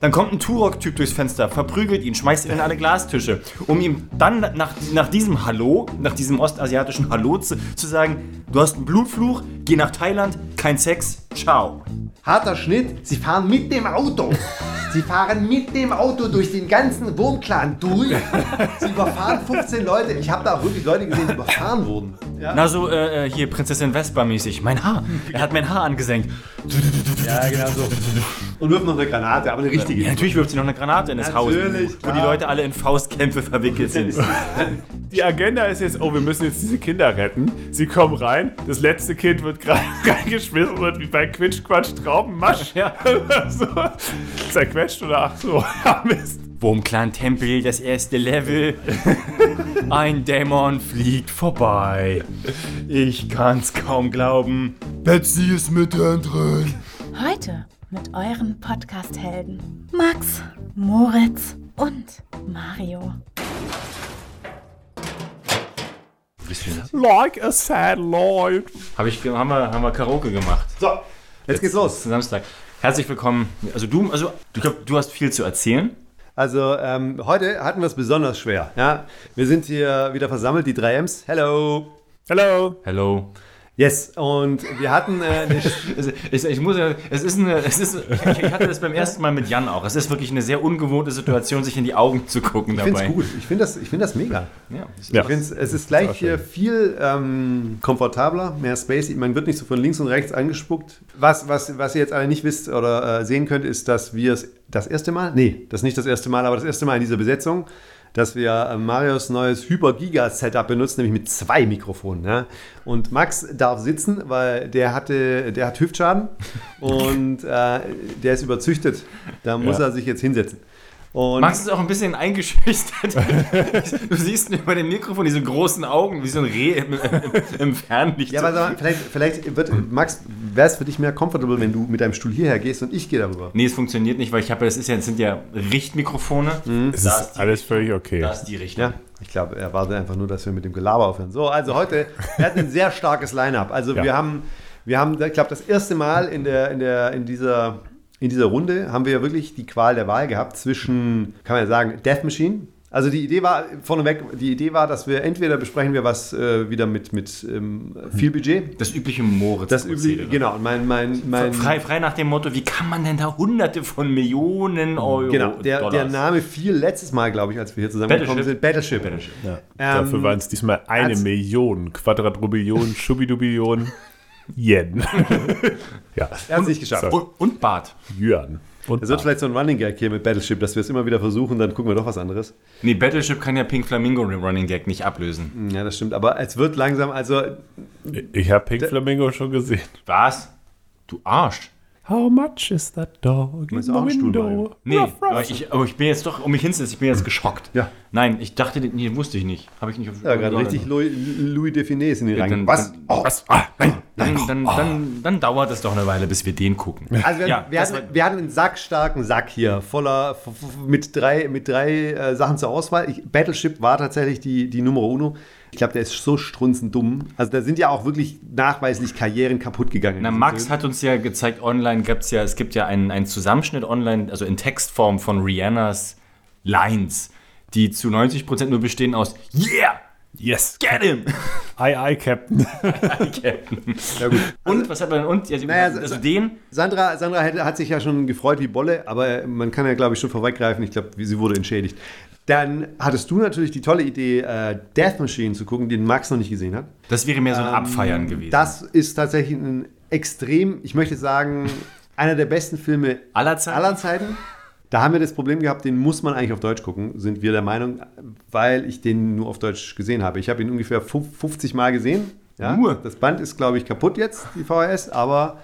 Dann kommt ein Turok-Typ durchs Fenster, verprügelt ihn, schmeißt ihn in alle Glastische, um ihm dann nach, nach diesem Hallo, nach diesem ostasiatischen Hallo zu, zu sagen, du hast einen Blutfluch, geh nach Thailand, kein Sex, ciao. Harter Schnitt, sie fahren mit dem Auto. Sie fahren mit dem Auto durch den ganzen Wurmclan durch. Sie überfahren 15 Leute. Ich habe da auch wirklich Leute gesehen, die überfahren wurden. Ja, Na so, äh, äh, hier Prinzessin Vespa mäßig. Mein Haar. Er hat mein Haar angesenkt. ja genau so. Und wirft noch eine Granate, aber eine richtige. Ja, natürlich wirft sie noch eine Granate in das Haus, Natürlich, wo die klar. Leute alle in Faustkämpfe verwickelt sind. Die Agenda ist jetzt, oh, wir müssen jetzt diese Kinder retten. Sie kommen rein, das letzte Kind wird gerade reingeschmissen und wie bei Quitsch, Quatsch, Traubenmasch. Ja. so, zerquetscht oder ach so, ja, Mist. Wurmclan Tempel, das erste Level. Ein Dämon fliegt vorbei. Ich kann's kaum glauben. Betsy ist mittendrin. Heute mit euren Podcast-Helden Max, Moritz und Mario. Like a sad Lloyd. Hab ich, haben, wir, haben wir Karaoke gemacht. So, jetzt geht's los. Samstag. Herzlich willkommen. Also du, also du, glaub, du hast viel zu erzählen. Also ähm, heute hatten wir es besonders schwer. Ja? Wir sind hier wieder versammelt, die 3Ms. Hello. Hello. Hello. Yes, und wir hatten äh, ich, ich muss ja, es ist eine, es ist, ich, ich hatte das beim ersten Mal mit Jan auch. Es ist wirklich eine sehr ungewohnte Situation, sich in die Augen zu gucken Ich finde dabei. es gut. Ich finde das, ich find das mega. Ja, es ist- Ja. Ich find's, es ist gleich hier viel ähm, komfortabler, mehr spacey. Man wird nicht so von links und rechts angespuckt. Was, was, was ihr jetzt alle nicht wisst oder äh, sehen könnt, ist, dass wir es das erste Mal, nee, das ist nicht das erste Mal, aber das erste Mal in dieser Besetzung, dass wir äh, Marios neues Hyper-Giga-Setup benutzen, nämlich mit zwei Mikrofonen. Ja? Und Max darf sitzen, weil der hatte, der hat Hüftschaden und äh, der ist überzüchtet. Da muss Ja. er sich jetzt hinsetzen. Und Max ist auch ein bisschen eingeschüchtert. du siehst über dem Mikrofon diese großen Augen, wie so ein Reh im, im, im Fernlicht. Ja, aber sag mal, vielleicht, vielleicht wird, Max, wäre es für dich mehr comfortable, wenn du mit deinem Stuhl hierher gehst und ich gehe darüber. nee, es funktioniert nicht, weil ich habe, das ist ja, das sind ja Richtmikrofone. Es Da ist alles völlig okay. Da ist die Richtung. Ja, ich glaube, er wartet einfach nur, dass wir mit dem Gelaber aufhören. So, also heute, wir hatten ein sehr starkes Line-Up. Also Ja. wir haben, wir haben, ich glaube, das erste Mal in, der, in, der, in, dieser, in dieser Runde haben wir ja wirklich die Qual der Wahl gehabt zwischen, kann man ja sagen, Death Machine. Also die Idee war, vorneweg, die Idee war, dass wir entweder besprechen wir was äh, wieder mit, mit ähm, viel Budget. Das übliche Moritz. Das übliche, genau. Mein, mein, mein, Frei, frei nach dem Motto, wie kann man denn da hunderte von Millionen Euro Genau, der, der? Name fiel letztes Mal, glaube ich, als wir hier zusammengekommen Battleship. sind. Battleship. Battleship. Ja. Ähm, Dafür waren es diesmal eine Million, Quadratrubillion, Schubidubillion Yen. ja, Er hat es nicht geschafft. Und, und Bart. Yuan. Und Es wird vielleicht so ein Running Gag hier mit Battleship, dass wir es immer wieder versuchen, dann gucken wir doch was anderes. Nee, Battleship kann ja Pink Flamingo Running Gag nicht ablösen. Ja, das stimmt. Aber es wird langsam, also ich habe Pink Flamingo schon gesehen. Was? Du Arsch. How much is that dog in the window? Nee, aber ich, aber ich bin jetzt doch, um mich hinzusetzen, ich bin jetzt geschockt. Ja. Nein, ich dachte, nee, wusste ich nicht. Habe ich nicht auf ja, gerade richtig Louis, Louis Define in den Dann- Rang. Was? dann- Oh. Was? Ah, nein, Dann, nein. dann, dann, dann dauert es doch eine Weile, bis wir den gucken. Also wir, Ja, wir, hatten, wir hatten einen sackstarken Sack hier, voller, mit drei, mit drei äh, Sachen zur Auswahl. Ich, Battleship war tatsächlich die, die Nummer uno. Ich glaube, der ist so strunzend dumm. Also da sind ja auch wirklich nachweislich Karrieren kaputt gegangen. Na, Max Film. hat uns ja gezeigt, online gibt's ja, es gibt ja einen, einen Zusammenschnitt online, also in Textform von Rihannas Lines, die zu 90% nur bestehen aus Yeah! Yes. Get him! Aye, aye, Captain. Captain. Ja, gut. Und was hat man und? Ja, Naja, also so- den, Sandra, Sandra hätte, hat sich ja schon gefreut wie Bolle, aber man kann ja, glaube ich, schon vorweggreifen. Ich glaube, sie wurde entschädigt. Dann hattest du natürlich die tolle Idee, äh, Death Machine zu gucken, den Max noch nicht gesehen hat. das wäre mehr so ein Abfeiern gewesen. Ähm, Das ist tatsächlich ein extrem, ich möchte sagen, einer der besten Filme aller Zeiten. aller Zeiten. Da haben wir das Problem gehabt, den muss man eigentlich auf Deutsch gucken, sind wir der Meinung, weil ich den nur auf Deutsch gesehen habe. Ich habe ihn ungefähr fuf- 50 Mal gesehen. Ja? Nur? Das Band ist, glaube ich, kaputt jetzt, die VHS, aber.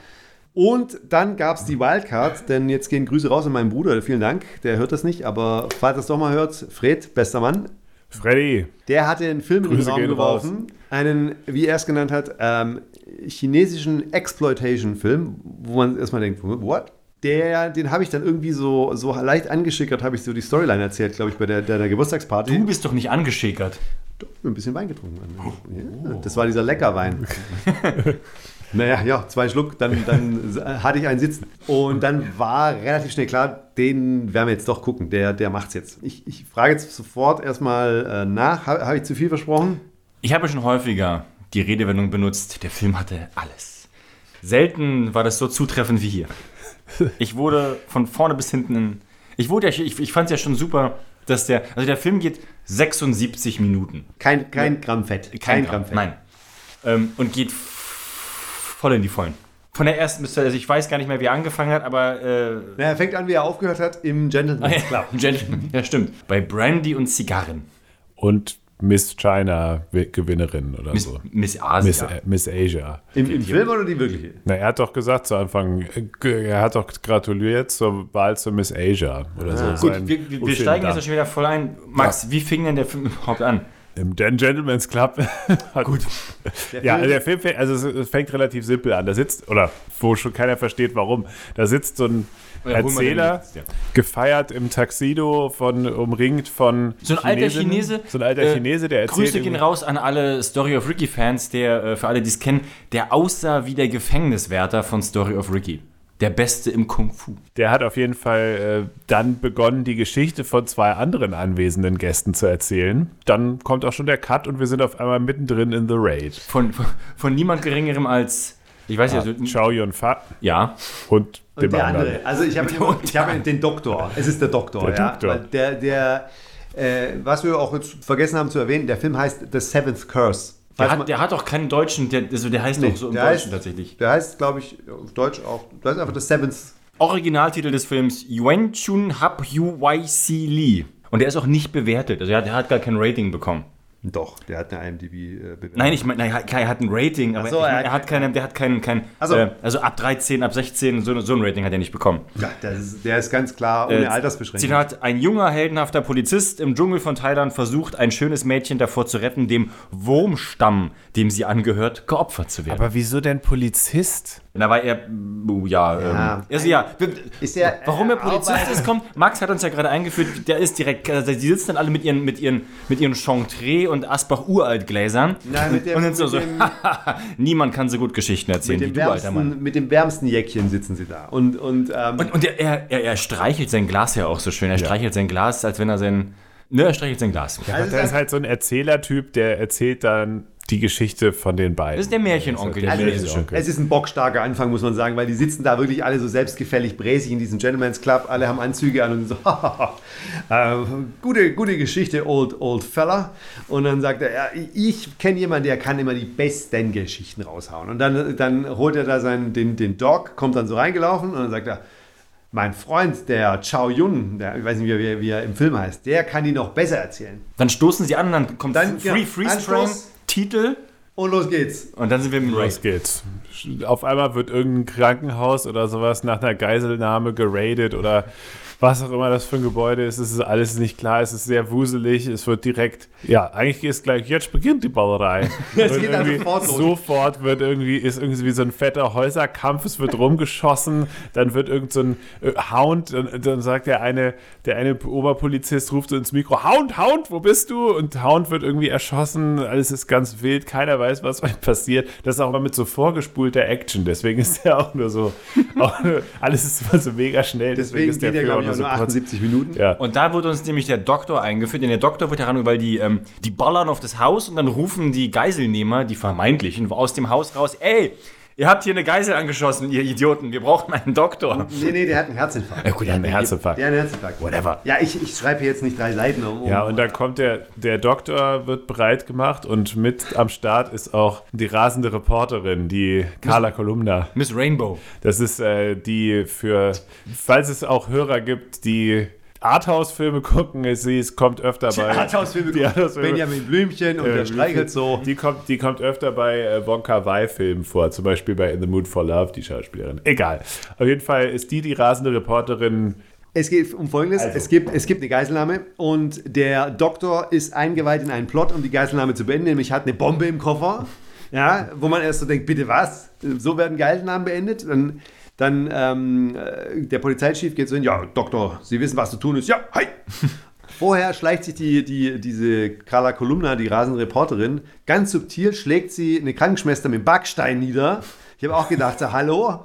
Und dann gab es die Wildcard, denn jetzt gehen Grüße raus an meinen Bruder, vielen Dank, der hört das nicht, aber falls er es doch mal hört, Fred, bester Mann, Freddy. der hatte einen Film in den Grüße Raum geworfen, einen, wie er es genannt hat, ähm, chinesischen Exploitation-Film, wo man erstmal denkt, what? Der, den habe ich dann irgendwie so, so leicht angeschickert, habe ich so die Storyline erzählt, glaube ich, bei der, der, der Geburtstagsparty. Du bist doch nicht angeschickert. Doch, ein bisschen Wein getrunken. Ja, das war dieser Leckerwein. Naja, ja, zwei Schluck, dann, dann hatte ich einen Sitzen. Und dann war relativ schnell klar, den werden wir jetzt doch gucken. Der, der macht's jetzt. Ich, ich frage jetzt sofort erstmal äh, nach. Habe hab ich zu viel versprochen? Ich habe schon häufiger die Redewendung benutzt, der Film hatte alles. Selten war das so zutreffend wie hier. Ich wurde von vorne bis hinten in, Ich wurde ja, ich, ich fand es ja schon super, dass der. Also der Film geht 76 Minuten. Kein, kein Gramm Fett. Kein, Gramm, Nein. Ähm, und geht voll in die Vollen. Von der ersten bis zur, also ich weiß gar nicht mehr, wie er angefangen hat, aber äh, Na, er fängt an, wie er aufgehört hat, im Gentleman's Club. Gentleman. Ja, stimmt. Bei Brandy und Zigarren. Und Miss China-Gewinnerin oder Miss, so. Miss Asia. Miss, äh, Miss Asia. Im, Im Film oder die wirkliche? Na, er hat doch gesagt zu Anfang, äh, er hat doch gratuliert zur Wahl zur Miss Asia. Oder so. Gut, wir, wir, steigen jetzt schon wieder voll ein. Max, wie fing denn der Film überhaupt an? Im Den Gentleman's Club. Gut. Ja, Film- der Film fängt, also es- fängt relativ simpel an. Da sitzt, oder wo schon keiner versteht, warum. Da sitzt so ein Ja, mal den Erzähler, jetzt, ja. gefeiert im Taxido, von, umringt von So ein alter. Chinese. So ein alter äh, Chinese, der erzählt. Grüße gehen raus an alle Story of Ricky-Fans, der, äh, für alle, die es kennen, der aussah wie der Gefängniswärter von Story of Ricky. Der Beste im Kung Fu. Der hat auf jeden Fall äh, dann begonnen, die Geschichte von zwei anderen anwesenden Gästen zu erzählen. Dann kommt auch schon der Cut und wir sind auf einmal mittendrin in The Raid. Von, von, von niemand Geringerem als, ich weiß nicht, also, Chow Yun-Fat ja, und dem Und der anderen. andere. Also ich habe ich hab den Doktor. Es ist der Doktor. Der ja. Doktor. Weil Der, der äh, was wir auch jetzt vergessen haben zu erwähnen, der Film heißt The Seventh Curse. Der hat, der hat auch keinen Deutschen, der, also der heißt Nee, doch so im der Deutschen heißt- tatsächlich. Der heißt, glaube ich, auf Deutsch auch. Das ist einfach The Seventh. Originaltitel des Films Yuan Chun Hap Yu Wai Si Li. Und der ist auch nicht bewertet. Also er hat, er hat gar kein Rating bekommen. Doch, der hat eine IMDb-Bewertung. Nein, ich meine, er hat- er hat ein Rating, aber so, ich mein, er er, hat- keine, der hat keinen, kein, Ach so. äh, also ab 13, ab 16, so, so ein Rating hat er nicht bekommen. Ja, das ist, der ist ganz klar ohne Äh, Altersbeschränkung. Zitat, ein junger, heldenhafter Polizist im Dschungel von Thailand versucht, ein schönes Mädchen davor zu retten, dem Wurmstamm, dem sie angehört, geopfert zu werden. Aber wieso denn Polizist? da war er, uh, ja, Ja. ähm, also ja, Ist er- warum er äh, Polizist ist, kommt, Max hat uns ja gerade eingeführt, der ist direkt, also die sitzen dann alle mit ihren, mit ihren, mit ihren Chantre und Asbach-Uralt-Gläsern Nein, mit dem- und sind so, mit so dem- niemand kann so gut Geschichten erzählen wie du, alter Mann. wärmsten, mit dem wärmsten Jäckchen sitzen sie da. Und, und, ähm, Und, und er, er, er, er streichelt sein Glas ja auch so schön. Er streichelt sein Glas, als wenn er sein. Ne, er streichelt sein Glas. also Da ist halt so ein Erzählertyp, der erzählt dann die Geschichte von den beiden. Das ist der Märchenonkel, der Also chinesische. es, es ist ein bockstarker Anfang, muss man sagen, weil die sitzen da wirklich alle so selbstgefällig bräsig in diesem Gentleman's Club. Alle haben Anzüge an und so, äh, gute, gute Geschichte, old, old fella. Und dann sagt er, ja, ich kenne jemanden, der kann immer die besten Geschichten raushauen. Und dann, dann holt er da seinen, den, den Dog, kommt dann so reingelaufen und dann sagt er, mein Freund, der Chow Yun, der, ich weiß nicht, wie er, wie er im Film heißt, der kann die noch besser erzählen. Dann stoßen sie an und dann kommt Dann, Free ja, Freeze Frame, Anstoß. Titel Und los geht's. und dann sind wir im Los Race. geht's. Auf einmal wird irgendein Krankenhaus oder sowas nach einer Geiselnahme geradet oder was auch immer das für ein Gebäude ist. Es ist alles nicht klar. Es ist sehr wuselig. Es wird direkt, ja, eigentlich ist gleich, jetzt beginnt die Ballerei. Es geht dann irgendwie sofort los. sofort wird irgendwie, ist irgendwie so ein fetter Häuserkampf. Es wird rumgeschossen. Dann wird irgend so ein äh, Hound, dann, dann sagt der eine, der eine Oberpolizist ruft so ins Mikro, Hound, Hound, wo bist du? Und Hound wird irgendwie erschossen. Alles ist ganz wild. Keiner weiß, was passiert. Das ist auch immer mit so vorgespulter Action. Deswegen ist der auch nur so, auch nur, alles ist immer so mega schnell. Deswegen ist der der, Film glaube ich, auch so nur kurz. 78 Minuten. Ja. Und da wurde uns nämlich der Doktor eingeführt. Denn der Doktor wird heran, weil die, ähm, die ballern auf das Haus und dann rufen die Geiselnehmer, die vermeintlichen, aus dem Haus raus: Ey, ihr habt hier eine Geisel angeschossen, ihr Idioten, wir brauchen einen Doktor. Nee, nee, der hat einen Herzinfarkt. Ja, gut, der hat Ein Herzinfarkt. Der hat einen Herzinfarkt. Whatever. Ja, ich, ich schreibe hier jetzt nicht drei Seiten um. um Ja, und dann kommt der, der Doktor, wird bereit gemacht und mit am Start ist auch die rasende Reporterin, die Carla Kolumna. Miss Rainbow. Das ist äh, die für, falls es auch Hörer gibt, die Arthouse-Filme gucken, es, sie es kommt öfter bei. Arthouse-Filme, Die Arthouse-Filme. Benjamin Blümchen und Äh, der streichelt so. Die kommt, die kommt öfter bei äh, Wonka Wai-Filmen vor, zum Beispiel bei In the Mood for Love, die Schauspielerin. Egal. Auf jeden Fall ist die die rasende Reporterin. Es geht um Folgendes. Also. Es, gibt, es gibt eine Geiselnahme und der Doktor ist eingeweiht in einen Plot, um die Geiselnahme zu beenden, nämlich hat eine Bombe im Koffer. Ja, wo man erst so denkt, bitte was? So werden Geiselnahmen beendet. Dann, dann ähm, äh, der Polizeichef geht so hin, ja, Doktor, Sie wissen, was zu tun ist. Ja, hi! Vorher schleicht sich die, die, diese Carla Kolumna, die rasende Reporterin, ganz subtil schlägt sie eine Krankenschwester mit dem Backstein nieder. Ich habe auch gedacht, so, hallo,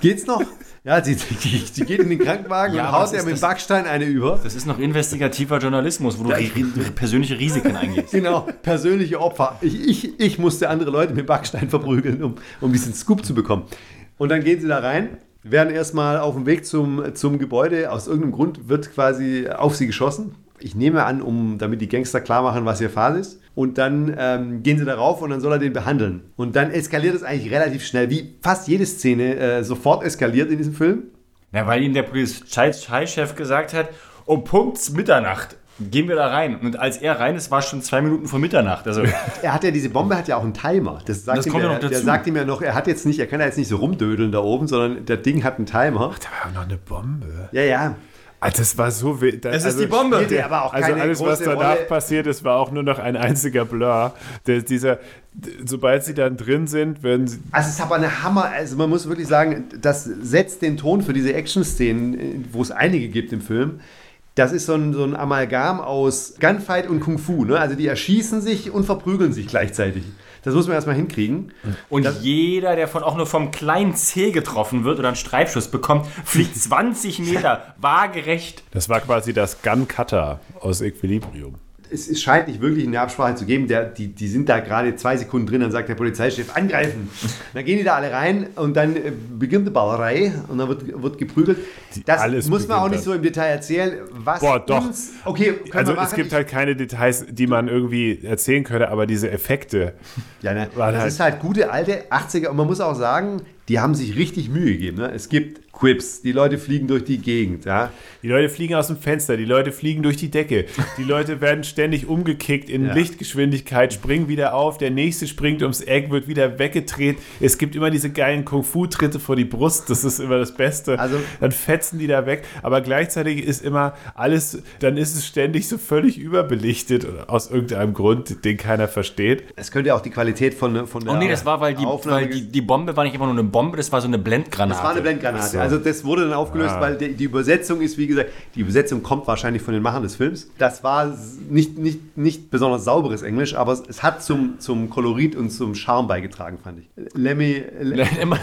geht's noch? Ja, sie, die geht in den Krankenwagen Ja, und haut ja mit dem Backstein eine über. Das ist noch investigativer Journalismus, wo du ri- persönliche Risiken eingehst. Genau, persönliche Opfer. Ich, ich, ich musste andere Leute mit Backstein verprügeln, um, um diesen Scoop zu bekommen. Und dann gehen sie da rein, werden erstmal auf dem Weg zum, zum Gebäude. Aus irgendeinem Grund wird quasi auf sie geschossen. Ich nehme an, um, damit die Gangster klar machen, was ihr Fall ist. Und dann ähm, gehen sie darauf und dann soll er den behandeln. Und dann eskaliert es eigentlich relativ schnell, wie fast jede Szene äh, sofort eskaliert in diesem Film. Ja, weil ihm der Polizeichef gesagt hat, um Punkt Mitternacht gehen wir da rein. Und als er rein ist, war es schon zwei Minuten vor Mitternacht. Also, Er hat ja, diese Bombe hat ja auch einen Timer. Das, sagt Das ihm kommt ja der, noch der dazu. sagt ihm ja noch, er hat jetzt nicht, er kann ja jetzt nicht so rumdödeln da oben, sondern der Ding hat einen Timer. Da war noch eine Bombe. Ja, ja. Ah, das war so wild. Es ist die Bombe. Spielte aber auch Also keine alles, was danach Rolle. passiert ist, war auch nur noch ein einziger Blur. Der, dieser, sobald sie dann drin sind, werden sie. Also es ist aber eine Hammer, also man muss wirklich sagen, das setzt den Ton für diese Action-Szenen, äh, wo es einige gibt im Film. Das ist so ein, so ein Amalgam aus Gunfight und Kung Fu. Ne? Also die erschießen sich und verprügeln sich gleichzeitig. Das muss man erstmal hinkriegen. und jeder, der von auch nur vom kleinen C getroffen wird oder einen Streifschuss bekommt, fliegt 20 Meter waagerecht. Das war quasi das Gun Cutter aus Equilibrium. Es, es scheint nicht wirklich eine Absprache zu geben. Der, die, die sind da gerade zwei Sekunden drin, dann sagt der Polizeichef, angreifen. Dann gehen die da alle rein und dann äh, beginnt die Ballerei und dann wird, wird geprügelt. Das alles muss man auch nicht so im Detail erzählen. Was Boah, doch. Uns, okay, Also es gibt halt keine Details, die man irgendwie erzählen könnte, aber diese Effekte. Ja, ne? Das halt- ist halt gute alte 80er und man muss auch sagen, die haben sich richtig Mühe gegeben. Ne? Es gibt Quips, die Leute fliegen durch die Gegend. Ja? Die Leute fliegen aus dem Fenster, die Leute fliegen durch die Decke, die Leute werden ständig umgekickt in Ja. Lichtgeschwindigkeit, springen wieder auf, der nächste springt ums Eck, wird wieder weggedreht. Es gibt immer diese geilen Kung-Fu-Tritte vor die Brust, das ist immer das Beste. Also- dann fetzen die da weg, aber gleichzeitig ist immer alles, dann ist es ständig so völlig überbelichtet aus irgendeinem Grund, den keiner versteht. Es könnte auch die Qualität von, von der Oh nee, das war, weil, die, weil die, die Bombe war nicht immer nur eine Bombe, das war so eine Blendgranate. Das war eine Blendgranate. Also das wurde dann aufgelöst, Ah. weil die, die Übersetzung ist, wie gesagt, die Übersetzung kommt wahrscheinlich von den Machern des Films. Das war nicht, nicht, nicht besonders sauberes Englisch, aber es, es hat zum, zum Kolorit und zum Charme beigetragen, fand ich. Lemmy, Le, Immer-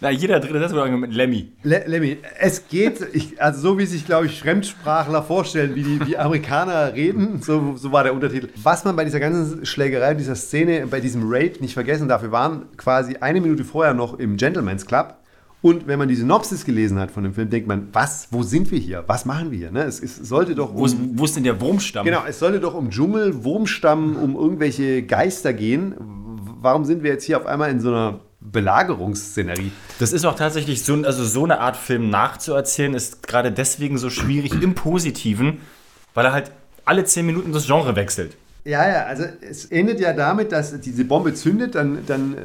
Na, jeder dritte Satz wurde mit Lemmy. Le, Lemmy, es geht, ich, also so wie sich, glaube ich, Fremdsprachler vorstellen, wie die wie Amerikaner reden, so, so war der Untertitel. Was man bei dieser ganzen Schlägerei, dieser Szene, bei diesem Raid nicht vergessen darf, wir waren quasi eine Minute vorher noch im Gentleman's Club. Und wenn man die Synopsis gelesen hat von dem Film, denkt man, was, wo sind wir hier? Was machen wir hier? Ne? Es, es sollte doch Wo ist, um, wo ist denn der Wurmstamm? genau, es sollte doch um Dschungel, Wurmstamm, um irgendwelche Geister gehen. Warum sind wir jetzt hier auf einmal in so einer Belagerungsszenerie? Das ist auch tatsächlich so, also so eine Art Film nachzuerzählen, ist gerade deswegen so schwierig im Positiven, weil er halt alle 10 Minuten das Genre wechselt. Ja, ja, also es endet ja damit, dass diese Bombe zündet, dann, dann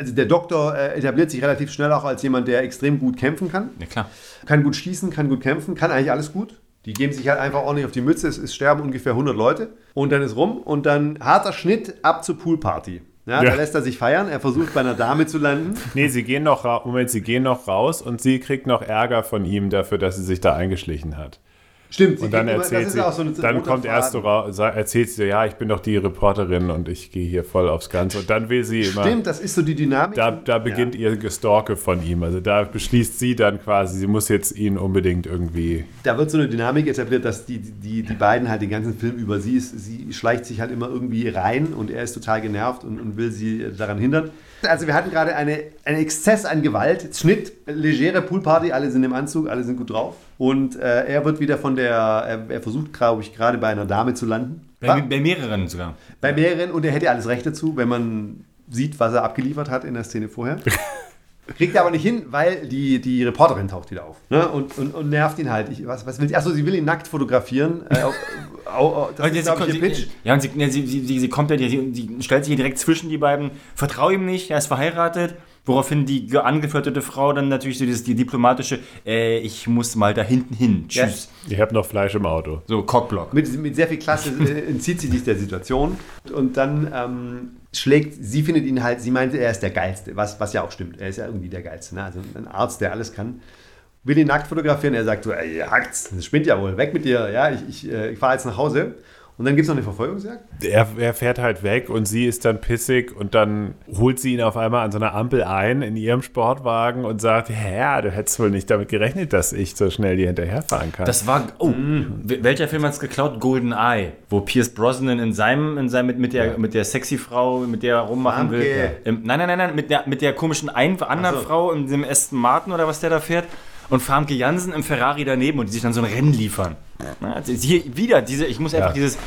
also der Doktor äh, etabliert sich relativ schnell auch als jemand, der extrem gut kämpfen kann. Ja klar. Kann gut schießen, kann gut kämpfen, kann eigentlich alles gut. Die geben sich halt einfach ordentlich auf die Mütze, es, es sterben ungefähr 100 Leute und dann ist rum und dann harter Schnitt ab zur Poolparty. Ja, Ja. Da lässt er sich feiern, er versucht bei einer Dame zu landen. Nee, sie gehen noch Moment, sie gehen noch raus und sie kriegt noch Ärger von ihm dafür, dass sie sich da eingeschlichen hat. Stimmt, sie Und dann immer- erzählt das ist sie, auch so eine dann kommt erst so erzählt sie ja, ich bin doch die Reporterin und ich gehe hier voll aufs Ganze. Und dann will sie immer, Stimmt, das ist so die Dynamik. da, da beginnt ihr Gestalke von ihm. Also da beschließt sie dann quasi, sie muss jetzt ihn unbedingt irgendwie. da wird so eine Dynamik etabliert, dass die, die, die beiden halt den ganzen Film über sie ist, sie schleicht sich halt immer irgendwie rein und er ist total genervt und, und will sie daran hindern. Also wir hatten gerade eine, einen Exzess an Gewalt, Schnitt, legere Poolparty, alle sind im Anzug, alle sind gut drauf. Und äh, er wird wieder von der, er, er versucht, glaube ich, gerade bei einer Dame zu landen. Bei, bei mehreren sogar. Bei mehreren und er hätte alles Recht dazu, wenn man sieht, was er abgeliefert hat in der Szene vorher. Kriegt er aber nicht hin, weil die, die Reporterin taucht wieder auf ne? und, und, und nervt ihn halt. Ich, was, was will sie? Achso, sie will ihn nackt fotografieren. Äh, das ist, sie- glaube ich, ihr sie- Pitch. Ja, und sie, ne, sie, sie, sie, sie kommt ja, sie, sie stellt sich hier direkt zwischen die beiden. Vertrau ihm nicht, er ist verheiratet. Woraufhin die ge- angeflirtete Frau dann natürlich so dieses, die diplomatische, äh, ich muss mal da hinten hin. Tschüss. Ich habe noch Fleisch im Auto. So, Cockblock. Mit, mit sehr viel Klasse äh, entzieht sie sich der Situation und dann ähm, schlägt, sie findet ihn halt, sie meinte, er ist der Geilste, was, was ja auch stimmt. Er ist ja irgendwie der Geilste, ne? also ein Arzt, der alles kann. Will ihn nackt fotografieren, er sagt so, ey, ihr hackt's, das spinnt ja wohl, weg mit dir, ja, ich, ich, äh, ich fahre jetzt nach Hause. Und dann gibt es noch eine Verfolgungsjagd? er, er fährt halt weg und sie ist dann pissig und dann holt sie ihn auf einmal an so einer Ampel ein in ihrem Sportwagen und sagt, ja, du hättest wohl nicht damit gerechnet, dass ich so schnell dir hinterherfahren kann. Das war, oh, wel- welcher Film hat es geklaut? Golden Eye, wo Pierce Brosnan in seinem, in seinem mit, mit, der, mit der sexy Frau, mit der er rummachen will. Im, nein, nein, nein, nein, mit der, mit der komischen ein, anderen so. Frau in dem Aston Martin oder was der da fährt. Und Famke Jansen im Ferrari daneben und die sich dann so ein Rennen liefern. Also hier wieder, diese, ich muss einfach Ja. dieses,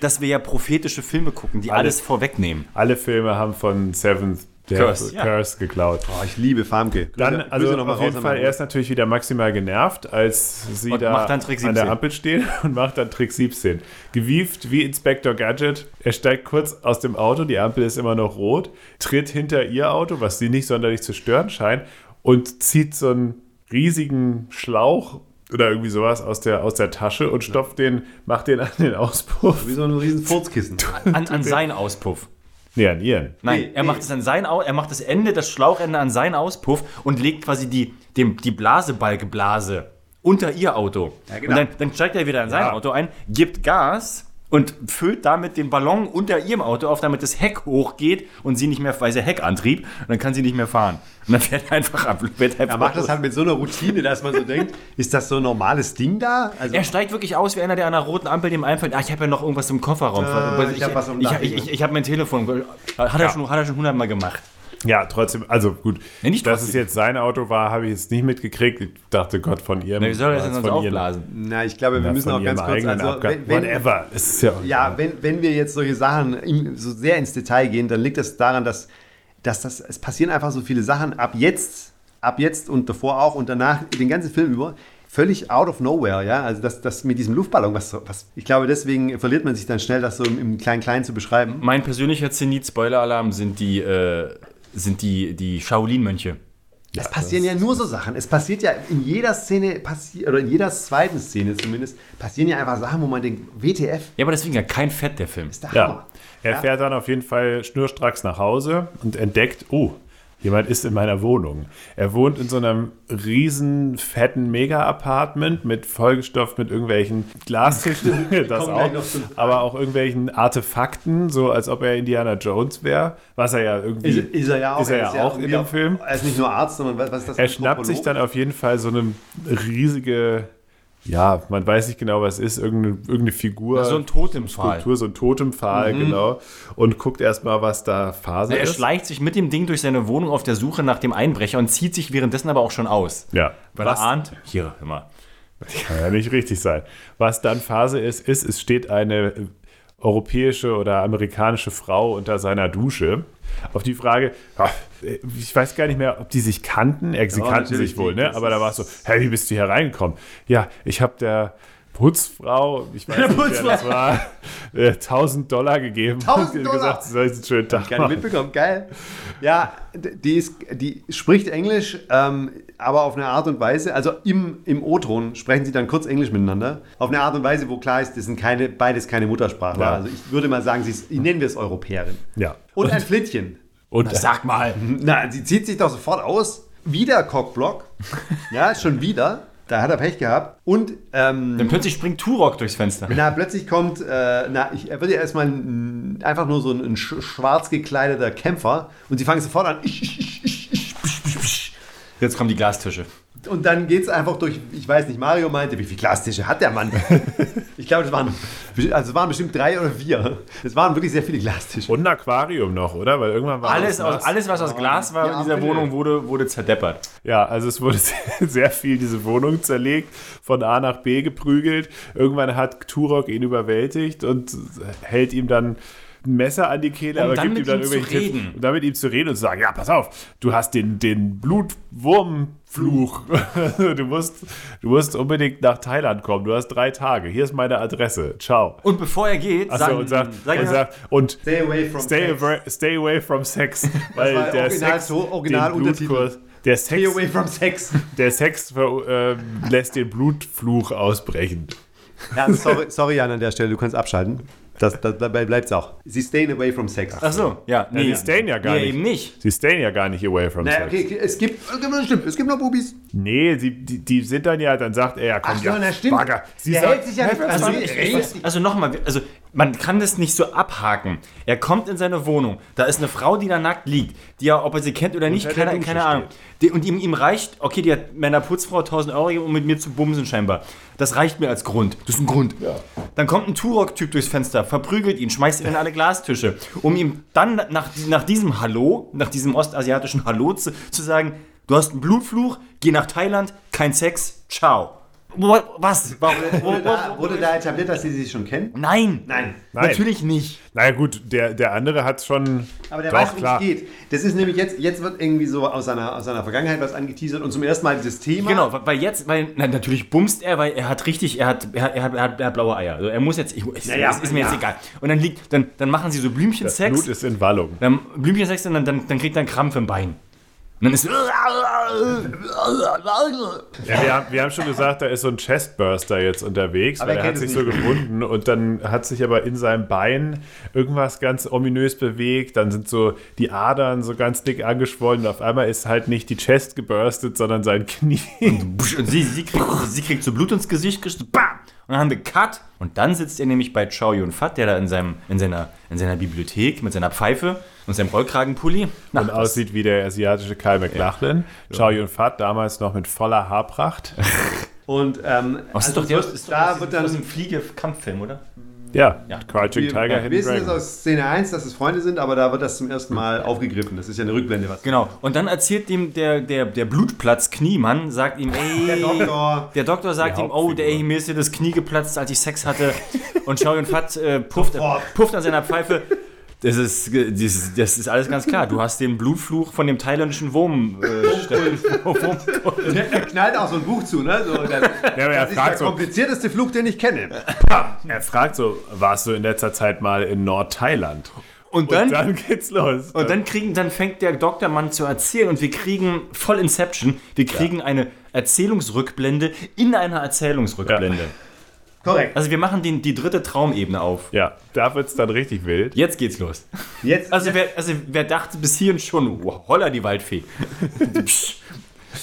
dass, wir ja prophetische Filme gucken, die alles, Alles. vorwegnehmen. Alle Filme haben von Seventh der Curse, Curse, ja. geklaut. Oh, ich liebe Famke. Dann, also Grüße auf jeden Fall, er ist natürlich wieder maximal genervt, als sie Und da macht dann Trick an der 17. Ampel stehen und macht dann Trick 17. Gewieft wie Inspector Gadget. Er steigt kurz aus dem Auto, die Ampel ist immer noch rot, tritt hinter ihr Auto, was sie nicht sonderlich zu stören scheint, und zieht so einen riesigen Schlauch oder irgendwie sowas aus der, aus der Tasche und stopft den, macht den an den Auspuff. Wie so ein riesen Furzkissen. An, an seinen Auspuff. Nee, an ihren. Nein, Nee, er nee. macht es an sein Au er macht das Ende, das Schlauchende an seinen Auspuff und legt quasi die, dem, die Blasebalgeblase unter ihr Auto. Ja, genau. Und dann, dann steigt er wieder in sein Ja. Auto ein, gibt Gas und füllt damit den Ballon unter ihrem Auto auf, damit das Heck hochgeht und sie nicht mehr, weil sie Heckantrieb, und dann kann sie nicht mehr fahren. Und dann fährt er einfach ab. Fährt Er macht das halt mit so einer Routine, dass man so denkt, ist das so ein normales Ding da? Also, Er steigt wirklich aus wie einer, der an einer roten Ampel dem einfällt, ah, ich habe ja noch irgendwas im Kofferraum. Ah, ich hab ich, habe mein Telefon. Hat er, schon, hat er schon hundertmal gemacht. Ja, trotzdem, also gut, Ja, nicht dass trotzdem. es jetzt sein Auto war, habe ich jetzt nicht mitgekriegt. Ich dachte, Gott, von ihrem. Na, wie soll das denn sonst aufblasen? na, ich glaube, wir Ja, müssen auch ganz kurz, also, Abgang. wenn, wenn, Whatever. Es ist ja, ja, wenn, wenn wir jetzt solche Sachen so sehr ins Detail gehen, dann liegt das daran, dass, dass das, es passieren einfach so viele Sachen ab jetzt, ab jetzt und davor auch und danach den ganzen Film über. Völlig out of nowhere, ja. Also das, das mit diesem Luftballon, was, so- was ich glaube, deswegen verliert man sich dann schnell, das so im, Klein-Klein zu beschreiben. Mein persönlicher Zenit, Spoiler-Alarm, sind die, äh, sind die, die Shaolin-Mönche. Es passieren ja nur so Sachen. Es passiert ja in jeder Szene, passi oder in jeder zweiten Szene zumindest, passieren ja einfach Sachen, wo man denkt, WTF, Ja, aber deswegen ja kein Fett, der Film. ist der ja. Hammer. Er Ja. fährt dann auf jeden Fall schnurstracks nach Hause und entdeckt, oh, jemand ist in meiner Wohnung. Er wohnt in so einem riesen, fetten Mega-Apartment mit vollgestopft mit irgendwelchen Glastischen, das auch, aber auch irgendwelchen Artefakten, so als ob er Indiana Jones wäre, was er ja irgendwie Ist, ist er ja auch. ist er ja auch in dem auch- Film. Er ist nicht nur Arzt, sondern was, was ist das? Er schnappt sich dann auf jeden Fall so eine riesige, ja, man weiß nicht genau, was es ist, irgendeine, irgendeine Figur. So ein Totempfahl. Skulptur, so ein Totempfahl, genau. Und guckt erstmal, was da Phase Na, er ist. schleicht sich mit dem Ding durch seine Wohnung auf der Suche nach dem Einbrecher und zieht sich währenddessen aber auch schon aus. Ja, Weil was er ahnt, hier, immer. kann ja nicht richtig sein. Was dann Phase ist, ist, es steht eine europäische oder amerikanische Frau unter seiner Dusche. Auf die Frage, ich weiß gar nicht mehr, ob die sich kannten. Sie Ja, kannten sich wohl, ne? Aber da war es so, hey, wie bist du hier reingekommen? Ja, ich habe der Putzfrau, ich weiß nicht, wer das war, äh, 1000 Dollar gegeben 1000 und Dollar? gesagt, sie soll einen schönen Tag Gar nicht machen. mitbekommen, geil. Ja, die, ist, die spricht Englisch, ähm, aber auf eine Art und Weise, also im, im O-Ton sprechen sie dann kurz Englisch miteinander, auf eine Art und Weise, wo klar ist, das sind keine, beides keine Muttersprachler. Ja. Also ich würde mal sagen, sie ist, nennen wir es Europäerin. Ja. Und ein Flittchen. Und Sag mal. Na, sie zieht sich doch sofort aus. Wieder Cockblock. Ja, schon wieder. Da hat er Pech gehabt. Und ähm, Dann plötzlich springt Turok durchs Fenster. na, plötzlich kommt, äh, na, ich, er wird ja erstmal ein, einfach nur so ein, ein sch schwarz gekleideter Kämpfer und sie fangen sofort an. Jetzt kommen die Glastische. Und dann geht es einfach durch, ich weiß nicht, Mario meinte, wie viele Glastische hat der Mann? ich glaube, es waren, also waren bestimmt drei oder vier. Es waren wirklich sehr viele Glastische. Und ein Aquarium noch, oder? Weil irgendwann war Alles, aus, alles, was aus Glas war Ja, in dieser. Wohnung, wurde, wurde zerdeppert. Ja, also es wurde sehr, sehr viel diese Wohnung zerlegt, von A nach B geprügelt. Irgendwann hat Turok ihn überwältigt und hält ihm dann ein Messer an die Kehle, Um aber dann gibt ihm dann ihm zu irgendwelche Tipps, reden. und dann mit ihm zu reden und zu sagen, ja, pass auf, du hast den, den Blutwurmfluch. du, musst, du musst unbedingt nach Thailand kommen. Du hast drei Tage. Hier ist meine Adresse. Ciao. Und bevor er geht, Achso, sagen, und sagt, sagen und, sagt, und Stay away from stay, sex. away, stay away from sex. Weil war der original Sex, so, original den. Blutkurs, der Stay Sex, away from sex. der Sex äh, lässt den Blutfluch ausbrechen. Ja, sorry, sorry, Jan, an der Stelle, du kannst abschalten. Das, das, dabei bleibt es auch. Sie stayen away from sex. Ach so, ja. Ja, die stayen ja gar nee, nicht. eben nicht. Sie stayen ja gar nicht away from Naja, sex. okay, okay, es gibt, stimmt, es gibt noch Bubis. Nee, sie, die, die sind dann ja, dann sagt er, ja, komm, Ach so, ja, na, stimmt. Bagger. Sie Der sagt, hält sich ja nicht Also, Also, also nochmal, also man kann das nicht so abhaken. Er kommt in seine Wohnung, da ist eine Frau, die da nackt liegt, die er, ob er sie kennt oder nicht, der keine, keine Ahnung. Die, und ihm, ihm reicht, okay, die hat meiner Putzfrau 1000 Euro gegeben, um mit mir zu bumsen scheinbar. Das reicht mir als Grund. Das ist ein Grund. Dann kommt ein Turok-Typ durchs Fenster, verprügelt ihn, schmeißt ihn in alle Glastische, um ihm dann nach, nach diesem Hallo, nach diesem ostasiatischen Hallo zu, zu sagen, du hast einen Blutfluch, geh nach Thailand, kein Sex, ciao. Was? Warum? Wurde, da, wurde da etabliert, dass sie sich schon kennen? Nein. Nein. Nein. Natürlich nicht. naja gut, der, der andere hat schon, Aber der doch, weiß, klar. es geht. Das ist nämlich jetzt, jetzt wird irgendwie so aus seiner, aus seiner Vergangenheit was angeteasert und zum ersten Mal dieses Thema. Genau, weil jetzt, weil na, natürlich bumst er, weil er hat richtig, er hat, er hat, er hat, er hat, er hat blaue Eier. Also er muss jetzt, ich, ist, Naja, ist, ist mir ja. jetzt egal. Und dann liegt, dann, dann machen sie so Das Blümchensex. Blut ist in Wallung. Dann Blümchensex und dann, dann, dann kriegt er einen Krampf im Bein. Und dann ist Ja, wir, haben, wir haben schon gesagt, da ist so ein Chestburster jetzt unterwegs, Aber weil er er hat sich so gewunden und dann hat sich aber in seinem Bein irgendwas ganz ominös bewegt. Dann sind so die Adern so ganz dick angeschwollen und auf einmal ist halt nicht die Chest geburstet, sondern sein Knie. und sie, sie, kriegt, sie kriegt so Blut ins Gesicht, bam! Und dann haben wir Cut. Und dann sitzt er nämlich bei Chow Yun Fat, der da in, seinem, in, seiner, in seiner Bibliothek mit seiner Pfeife und seinem Rollkragenpulli Na, und aussieht wie der asiatische Kyle McLachlan. Chow Yun Fat damals noch mit voller Haarpracht. Und ähm, Oh, das ist also doch, der, ist doch da wird dem- aus dann dem Fliege-Kampffilm, oder? Ja, Ja. Crouching wir Tiger, Hidden wissen es aus Szene 1, dass es Freunde sind, aber da wird das zum ersten Mal aufgegriffen. Das ist ja eine Rückblende. Was Genau. Und dann erzählt ihm der, der, der Blutplatz-Kniemann, sagt ihm, ey. Der Doktor. Der Doktor sagt ihm, oh, der, ey, mir ist hier das Knie geplatzt, als ich Sex hatte. Und Yun Fat äh, pufft, pufft an seiner Pfeife. Das ist, äh, das ist alles ganz klar. Du hast den Blutfluch von dem thailändischen Wurm. Äh, Wurm Er knallt auch so ein Buch zu, ne? So, das, Ja, aber er das ist der fragt so, komplizierteste Fluch, den ich kenne. er fragt so, warst du in letzter Zeit mal in Nordthailand? und Und dann, dann geht's los. und dann, kriegen, dann fängt der Doktormann zu erzählen und wir kriegen voll Inception. Wir kriegen eine Erzählungsrückblende in einer Erzählungsrückblende. Korrekt. Also wir machen den, die dritte Traumebene auf. Ja, da wird's dann richtig wild. Jetzt geht's los. Jetzt, Also wer, also wer dachte bis hierhin schon, wow, holla die Waldfee. Psch.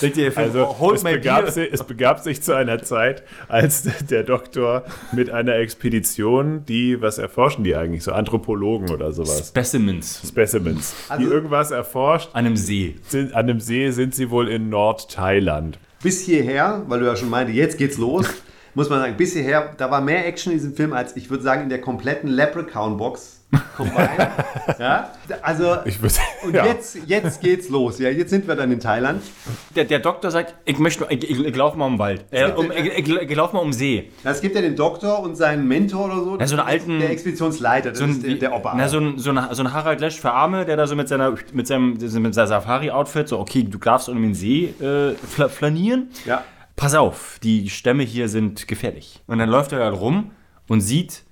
Denkt ihr, Also hold es begab, sich, es begab sich zu einer Zeit, als der Doktor mit einer Expedition, die, was erforschen die eigentlich? So Anthropologen oder sowas? Specimens Specimens. die Also- irgendwas erforscht. an einem See. Sind, an dem See sind sie wohl in Nordthailand. bis hierher, weil du ja schon meinte, jetzt geht's los, muss man sagen, bis hierher, da war mehr Action in diesem Film als, ich würde sagen, in der kompletten Leprechaun-Box. ja? Also, Ich würde, und ja. jetzt, jetzt geht's los. Ja, jetzt sind wir dann in Thailand. Der, der Doktor sagt, ich möchte, ich, ich, ich laufe mal um den Wald. Äh, um, ich, ich, ich laufe mal um den See. Es gibt ja den Doktor und seinen Mentor oder so. Ja, so einen alten- Der Expeditionsleiter, das So ein, ist der, der Opa. na, so, ein, so, ein, so ein Harald Lesch für Arme, der da so mit, seiner, mit seinem, mit seinem Safari-Outfit so, okay, du darfst um den See äh, fla flanieren. ja. Pass auf, die Stämme hier sind gefährlich. Und dann läuft er halt rum und sieht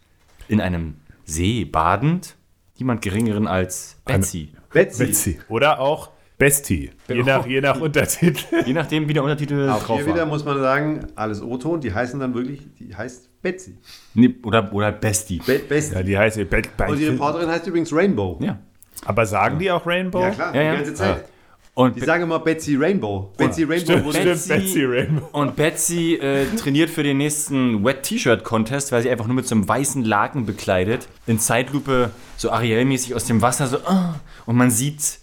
in einem See badend jemand geringeren als Betsy. Betsy. Betsy. Oder auch Bestie. Je nach, je nach Untertitel. Je nachdem, wie der Untertitel Auch drauf hier war. wieder muss man sagen, alles O-Ton, die heißen dann wirklich, die heißt Betsy. Nee, oder, oder Bestie. Be Bestie. Ja, die heißt Be Be und die Reporterin heißt übrigens Rainbow. Ja. Aber sagen die auch Rainbow? Ja, klar, Ja, ja. die ganze Zeit. Und, Die Be- sagen immer Betsy Rainbow. Betsy Rainbow Stimmt, wurde stimmt, Betsy- Betsy Rainbow. und Betsy äh, trainiert für den nächsten Wet-T-Shirt-Contest, weil sie einfach nur mit so einem weißen Laken bekleidet, in Zeitlupe so Ariel-mäßig aus dem Wasser so, ah, und man sieht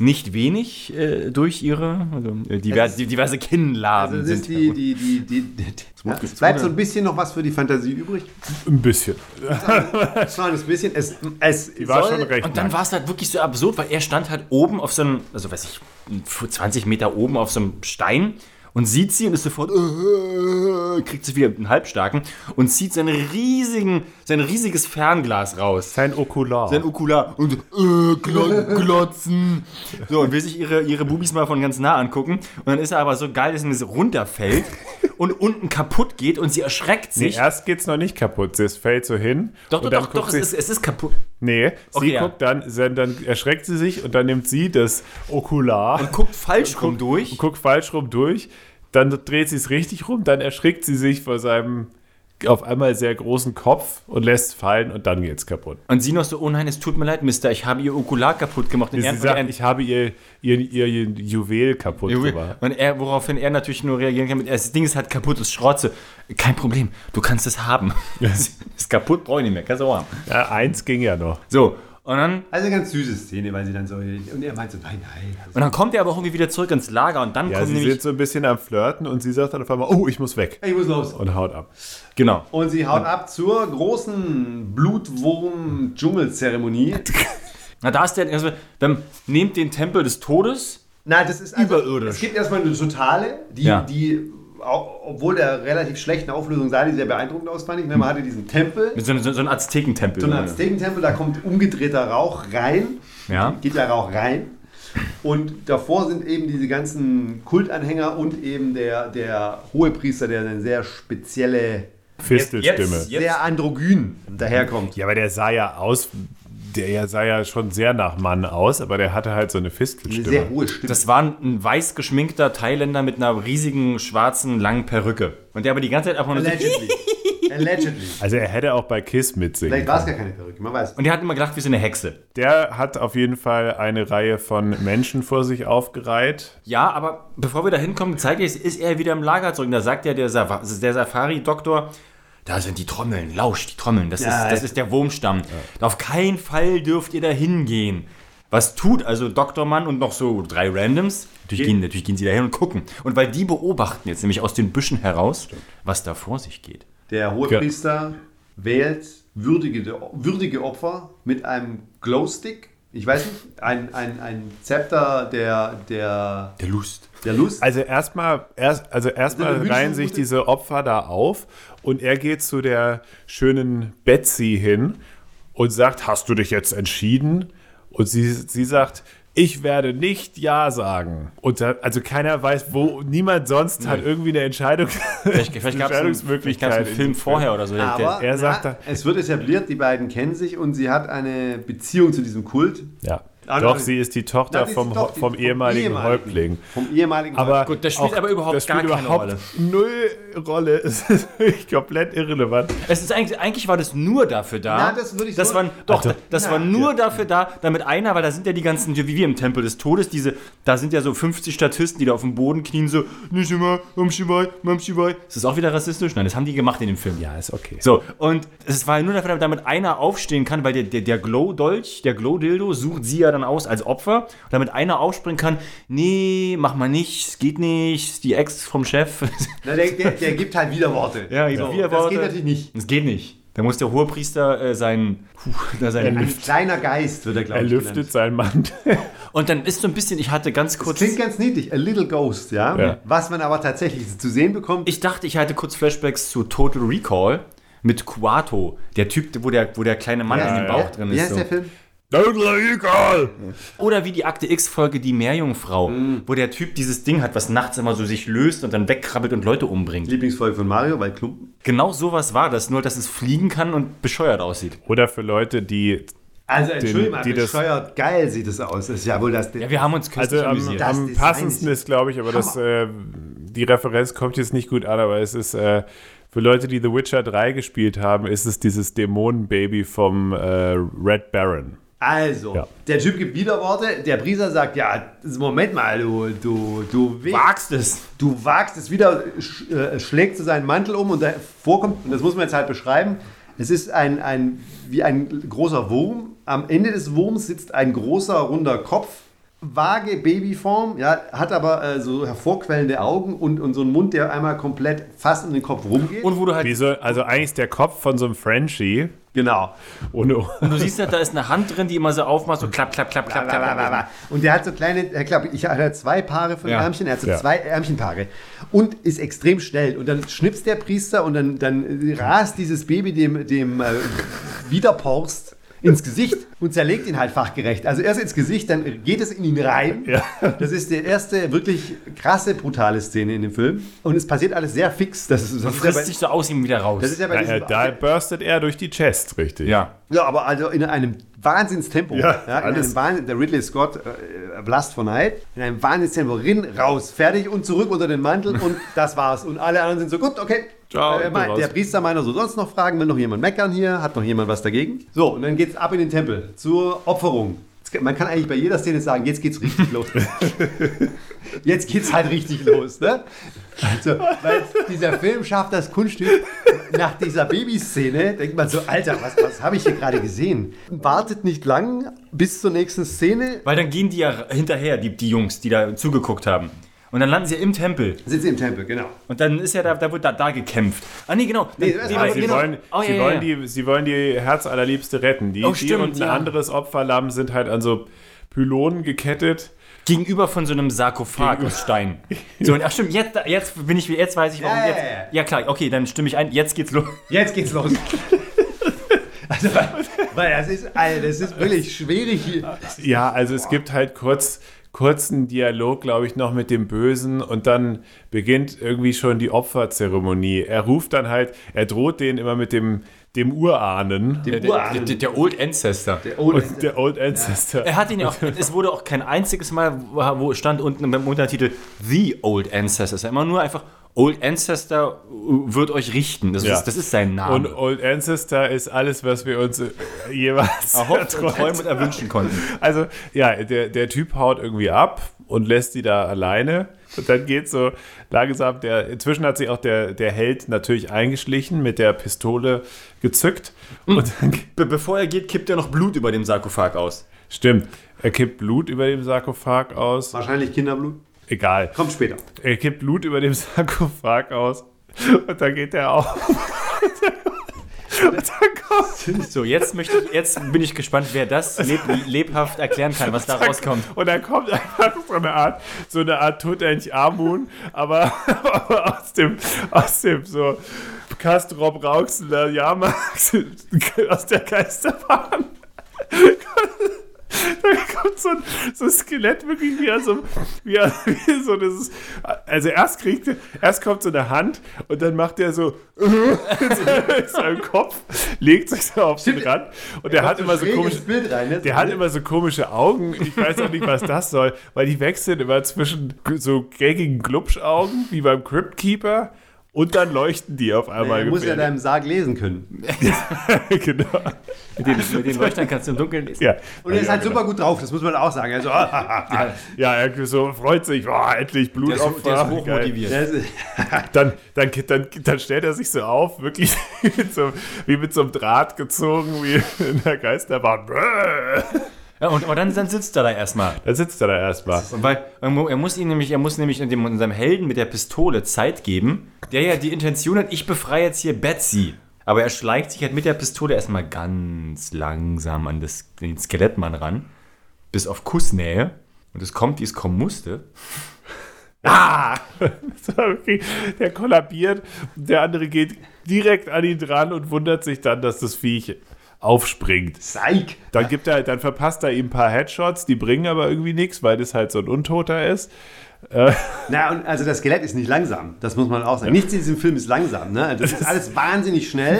nicht wenig äh, durch ihre also, äh, diverse, die, diverse Kinnladen. Also ist sind die, die, die, die, die ja, bleibt so ein bisschen noch was für die Fantasie übrig. Ein bisschen. Es war ein bisschen, es, es Die war soll, schon recht Und dann war es halt wirklich so absurd, weil er stand halt oben auf so einem, also weiß ich, 20 Meter oben auf so einem Stein und sieht sie und ist sofort, äh, kriegt sie wieder einen Halbstarken und zieht seinen riesigen, sein riesiges Fernglas raus. Sein Okular. Sein Okular und äh, glo glotzen. So, und will sich ihre, ihre Bubis mal von ganz nah angucken. Und dann ist er aber so geil, dass es runterfällt und unten kaputt geht und sie erschreckt nee, sich. erst geht's noch nicht kaputt. Es fällt so hin. doch, doch, doch, doch, sie, es ist, es ist kaputt. Nee, Okay, sie ja. guckt dann, dann, dann erschreckt sie sich und dann nimmt sie das Okular Und guckt falsch rum durch. und guckt falsch rum durch. Dann dreht sie es richtig rum, dann erschrickt sie sich vor seinem auf einmal sehr großen Kopf und lässt fallen und dann geht's kaputt. Und sie noch so, oh nein, es tut mir leid, Mister, ich habe ihr Okular kaputt gemacht. Und Sie er, sagt, ich habe ihr, ihr, ihr, ihr Juwel kaputt gemacht. er, und er, woraufhin er natürlich nur reagieren kann mit, das Ding ist halt kaputt, ist Schrotze. Kein Problem, du kannst es haben. ist kaputt, brauche ich nicht mehr, kannst du auch haben. Ja, eins ging ja noch. So, und dann, Also eine ganz süße Szene, weil sie dann so. Und er meint so, nein, nein. und dann kommt er aber auch irgendwie wieder zurück ins Lager und dann Ja, kommt sie nämlich, sind so ein bisschen am Flirten und sie sagt dann auf einmal, oh, ich muss weg. Ich muss los. Und haut ab. genau. Und sie haut ab zur großen Blutwurm-Dschungelzeremonie. Na, da ist der, also, dann nehmt den Tempel des Todes. Nein, das ist also, Überirdisch. Es gibt erstmal eine totale, die, Ja. die auch, obwohl der relativ schlechten Auflösung sah, die sehr beeindruckend aus, fand ich. Ne, Man hatte diesen Tempel, Mit so, einem- so, so einem Aztekentempel. so einen Aztekentempel, da kommt umgedrehter Rauch rein. Ja. Geht der Rauch rein. Und davor sind eben diese ganzen Kultanhänger und eben der, der Hohepriester, der eine sehr spezielle, Fistelstimme. Jetzt- jetzt- sehr androgyn daherkommt. Ja, aber der sah ja aus, der sah ja schon sehr nach Mann aus, aber der hatte halt so eine Eine Fistelstimme. sehr hohe Stimme. Das war ein weiß geschminkter Thailänder mit einer riesigen, schwarzen, langen Perücke. Und der aber die ganze Zeit einfach nur Allegedly. Allegedly. also er hätte auch bei Kiss mitsingen Vielleicht war es gar keine Perücke, man weiß. Und der hat immer gedacht, wie so eine Hexe. Der hat auf jeden Fall eine Reihe von Menschen vor sich aufgereiht. Ja, aber bevor wir da hinkommen, zeige ich, ist er wieder im Lager zurück. Da sagt ja der, Sa der Safari-Doktor, da sind die Trommeln, lauscht die Trommeln. Das, Ja, ist, das ja. ist der Wurmstamm. Auf keinen Fall dürft ihr da hingehen. Was tut also Dr. Mann und noch so drei Randoms? Natürlich gehen, natürlich gehen sie da hin und gucken. Und weil die beobachten jetzt nämlich aus den Büschen heraus, was da vor sich geht. Der Hohepriester wählt würdige, würdige Opfer mit einem Glowstick. Ich weiß nicht, ein, ein, ein Zepter der, der, Der Lust. Der Lust. Also erstmal erst, also erstmal Also reihen sich diese Opfer da auf und er geht zu der schönen Betsy hin und sagt, hast du dich jetzt entschieden? Und sie, sie sagt, ich werde nicht Ja sagen. Und da, also keiner weiß, wo, niemand sonst hat irgendwie eine Entscheidung. Vielleicht, vielleicht gab es einen, vielleicht gab's einen in Film vorher oder so. Aber er sagt na, da- es wird etabliert, die beiden kennen sich und sie hat eine Beziehung zu diesem Kult. Ja. Ah, Doch, nein. sie ist die Tochter Nein, vom, doch die- vom ehemaligen Häuptling. Vom ehemaligen Aber. Gut, das spielt auch- aber überhaupt das gar spielt keine überhaupt Rolle. null Rolle. Es ist komplett irrelevant. Es ist eigentlich, eigentlich war das nur dafür da. Na, das würde ich das so- war, Doch, Also, das war na, nur dafür da, damit einer, weil da sind ja die ganzen, wie wir im Tempel des Todes, diese, da sind ja so 50 Statisten, die da auf dem Boden knien, so, nicht immer, Mam Shibai, Mam Shibai. Ist das auch wieder rassistisch? Nein, das haben die gemacht in dem Film. Ja, ist okay. So, und es war nur dafür, damit einer aufstehen kann, weil der, der, der Glow-Dolch, der Glow-Dildo, sucht sie ja dann aus als Opfer, damit einer aufspringen kann, nee, mach mal nicht, es geht nicht, die Ex vom Chef. Na, der, der, der gibt halt Widerworte. Ja, so, Widerworte. Das geht natürlich nicht. Das geht nicht. Da muss der Hohepriester äh, sein, puh, da sein Ein kleiner Geist wird er, glaube Er ich, lüftet genannt. seinen Mantel. Und dann ist so ein bisschen, ich hatte ganz Das kurz, klingt ganz niedlich, a little ghost, ja? Ja. Was man aber tatsächlich zu sehen bekommt. ich dachte, ich hatte kurz Flashbacks zu Total Recall mit Kuato, der Typ, wo der, wo der kleine Mann Wie in dem Bauch drin Wie ist. heißt So. der Film? Egal. Oder wie die Akte X-Folge Die Meerjungfrau, wo der Typ dieses Ding hat, was nachts immer so sich löst und dann wegkrabbelt und Leute umbringt. Lieblingsfolge von Mario, weil Klumpen. Genau sowas war das, nur dass es fliegen kann und bescheuert aussieht. Oder für Leute, die. Also, Entschuldigung, die das- bescheuert geil sieht es aus. Das ist ja wohl das. Ja, wir haben uns Also köstlich am, amüsiert. Das am Design passendsten ist ist, glaube ich, aber das, äh, die Referenz kommt jetzt nicht gut an, aber es ist. Äh, für Leute, die The Witcher 3 gespielt haben, ist es dieses Dämonenbaby vom äh, Red Baron. Also, Ja. der Typ gibt Widerworte. Der Priester sagt: Ja, Moment mal, du, du, du, Wagst es. du wagst es wieder, sch, äh, schlägt zu seinen Mantel um und da vorkommt, und das muss man jetzt halt beschreiben, es ist ein, ein, wie ein großer Wurm. Am Ende des Wurms sitzt ein großer, runder Kopf, vage Babyform, ja, hat aber äh, so hervorquellende Augen und, und so einen Mund, der einmal komplett fast um den Kopf rumgeht. Und wo du halt, so, also eigentlich ist der Kopf von so einem Frenchie. genau. Ohne, und du siehst ja, da ist eine Hand drin, die immer so aufmacht, so klapp, klapp, klapp, klapp, klapp. klapp. Und der hat so kleine, ich glaube, ich er hat zwei Paare von Ja. Ärmchen, er hat so Ja. zwei Ärmchenpaare und ist extrem schnell. Und dann schnipst der Priester und dann, dann rast dieses Baby dem, dem äh, Widerporst ins Gesicht und zerlegt ihn halt fachgerecht. Also erst ins Gesicht, dann geht es in ihn rein. Ja. Das ist die erste wirklich krasse, brutale Szene in dem Film. Und es passiert alles sehr fix. Das ist, das Man ist, ja, frisst bei, sich so aus ihm wieder raus. das ist ja bei diesem, da burstet er durch die Chest, richtig. ja. Ja, aber also in einem Wahnsinnstempo. Ja, in alles. einem Wahnsinn, der Ridley Scott, äh, Blast for Night, in einem Wahnsinnstempo, rin, raus, fertig und zurück unter den Mantel und das war's. Und alle anderen sind so, gut, okay, Ciao, Äh, mein, der Priester meiner so sonst noch fragen, will noch jemand meckern hier, hat noch jemand was dagegen? So, und dann geht's ab in den Tempel zur Opferung. Man kann eigentlich bei jeder Szene sagen, jetzt geht's richtig los. jetzt geht's halt richtig los, ne? Also, weil dieser Film schafft das Kunststück. Nach dieser Babyszene denkt man so, Alter, was, was habe ich hier gerade gesehen? Wartet nicht lang bis zur nächsten Szene. Weil dann gehen die ja hinterher, die, die Jungs, die da zugeguckt haben. Und dann landen sie ja im Tempel. Sind sie im Tempel, genau. Und dann ist ja da, da wird da, da gekämpft. Ah, nee, genau. Nee, Dann- das nee, war weil- aber Sie, genau. wollen, Oh, sie, ja, ja, wollen ja. Die, sie wollen die Herzallerliebste retten. Die, Oh, die stimmt, und ein ja. anderes Opferlamm sind halt an so Pylonen gekettet. Gegenüber von so einem Sarkophag aus Stein. So, ach stimmt, jetzt, jetzt bin ich, jetzt weiß ich, warum Ja, jetzt. ja. Klar, okay, dann stimme ich ein. Jetzt geht's los. Jetzt geht's los. Also, weil, weil das ist, Alter, das ist wirklich schwierig hier. Ja, also es gibt halt kurz kurzen Dialog, glaube ich, noch mit dem Bösen und dann beginnt irgendwie schon die Opferzeremonie. Er ruft dann halt, er droht denen immer mit dem, dem Urahnen. Dem Der, Urahnen. der, der Old Ancestor. und der Old Ancestor. Er hat ihn ja auch, es wurde auch kein einziges Mal, wo wo stand unten beim Untertitel The Old Ancestor. Es war immer nur einfach Old Ancestor wird euch richten. Das, Ja. ist, das ist sein Und Name. Old Ancestor ist alles, was wir uns äh, jeweils Erhofft und erträumt träumen und erwünschen konnten. Also, ja, der, der Typ haut irgendwie ab und lässt die da alleine. Und dann geht so langsam der. Inzwischen hat sich auch der, der Held natürlich eingeschlichen, mit der Pistole gezückt. Und dann, Be bevor er geht, kippt er noch Blut über dem Sarkophag aus. stimmt, er kippt Blut über dem Sarkophag aus. Wahrscheinlich Kinderblut. Egal. Kommt später. Er kippt Blut über dem Sarkophag aus. Und dann geht er auf. Und dann kommt. So, jetzt möchte ich, jetzt bin ich gespannt, wer das leb lebhaft erklären kann, was da rauskommt. Und dann kommt einfach so eine Art, so eine Art Tutanchamun, aber, aber aus dem, aus dem so Kastrop Rauxener Jahrmarkt, aus der Geisterbahn. Kommt so ein, so ein Skelett wirklich wie, an so, wie, wie so das also erst kriegt er, erst kommt so eine Hand und dann macht er so in seinem Kopf, legt sich so auf den Rand und der hat immer so komische rein. ne? der hat immer so komische Augen. Ich weiß auch nicht, was das soll, weil die wechseln immer zwischen so gängigen Glubschaugen, wie beim Crypt Keeper, und dann leuchten die auf einmal. Er muss ja deinem Sarg lesen können. genau. Mit den, mit den Leuchtern kannst du im Dunkeln lesen. Ja. Und er ist halt genau. super gut drauf, das muss man auch sagen. Also, ah, Ja, er so freut sich, boah, endlich Der ist, Blutopfer. der ist hochmotiviert. ist, Dann, dann, dann, dann stellt er sich so auf, wirklich mit so, wie mit so einem Draht gezogen, wie in der Geisterbahn. Ja, und, aber dann, dann sitzt er da erstmal. Da sitzt er da erstmal. Weil er mu- muss ihn nämlich, er muss nämlich dem, unserem Helden mit der Pistole Zeit geben, der ja die Intention hat, ich befreie jetzt hier Betsy. Aber er schleicht sich halt mit der Pistole erstmal ganz langsam an das, den Skelettmann ran, bis auf Kussnähe. Und es kommt, wie es kommen musste. Ah! Der kollabiert, der andere geht direkt an ihn dran und wundert sich dann, dass das Viech aufspringt. Psych. Dann gibt er, dann verpasst er ihm ein paar Headshots, die bringen aber irgendwie nichts, weil das halt so ein Untoter ist. Na, und also das Skelett ist nicht langsam. Das muss man auch sagen. Nichts in diesem Film ist langsam. Ne? Das ist alles wahnsinnig schnell.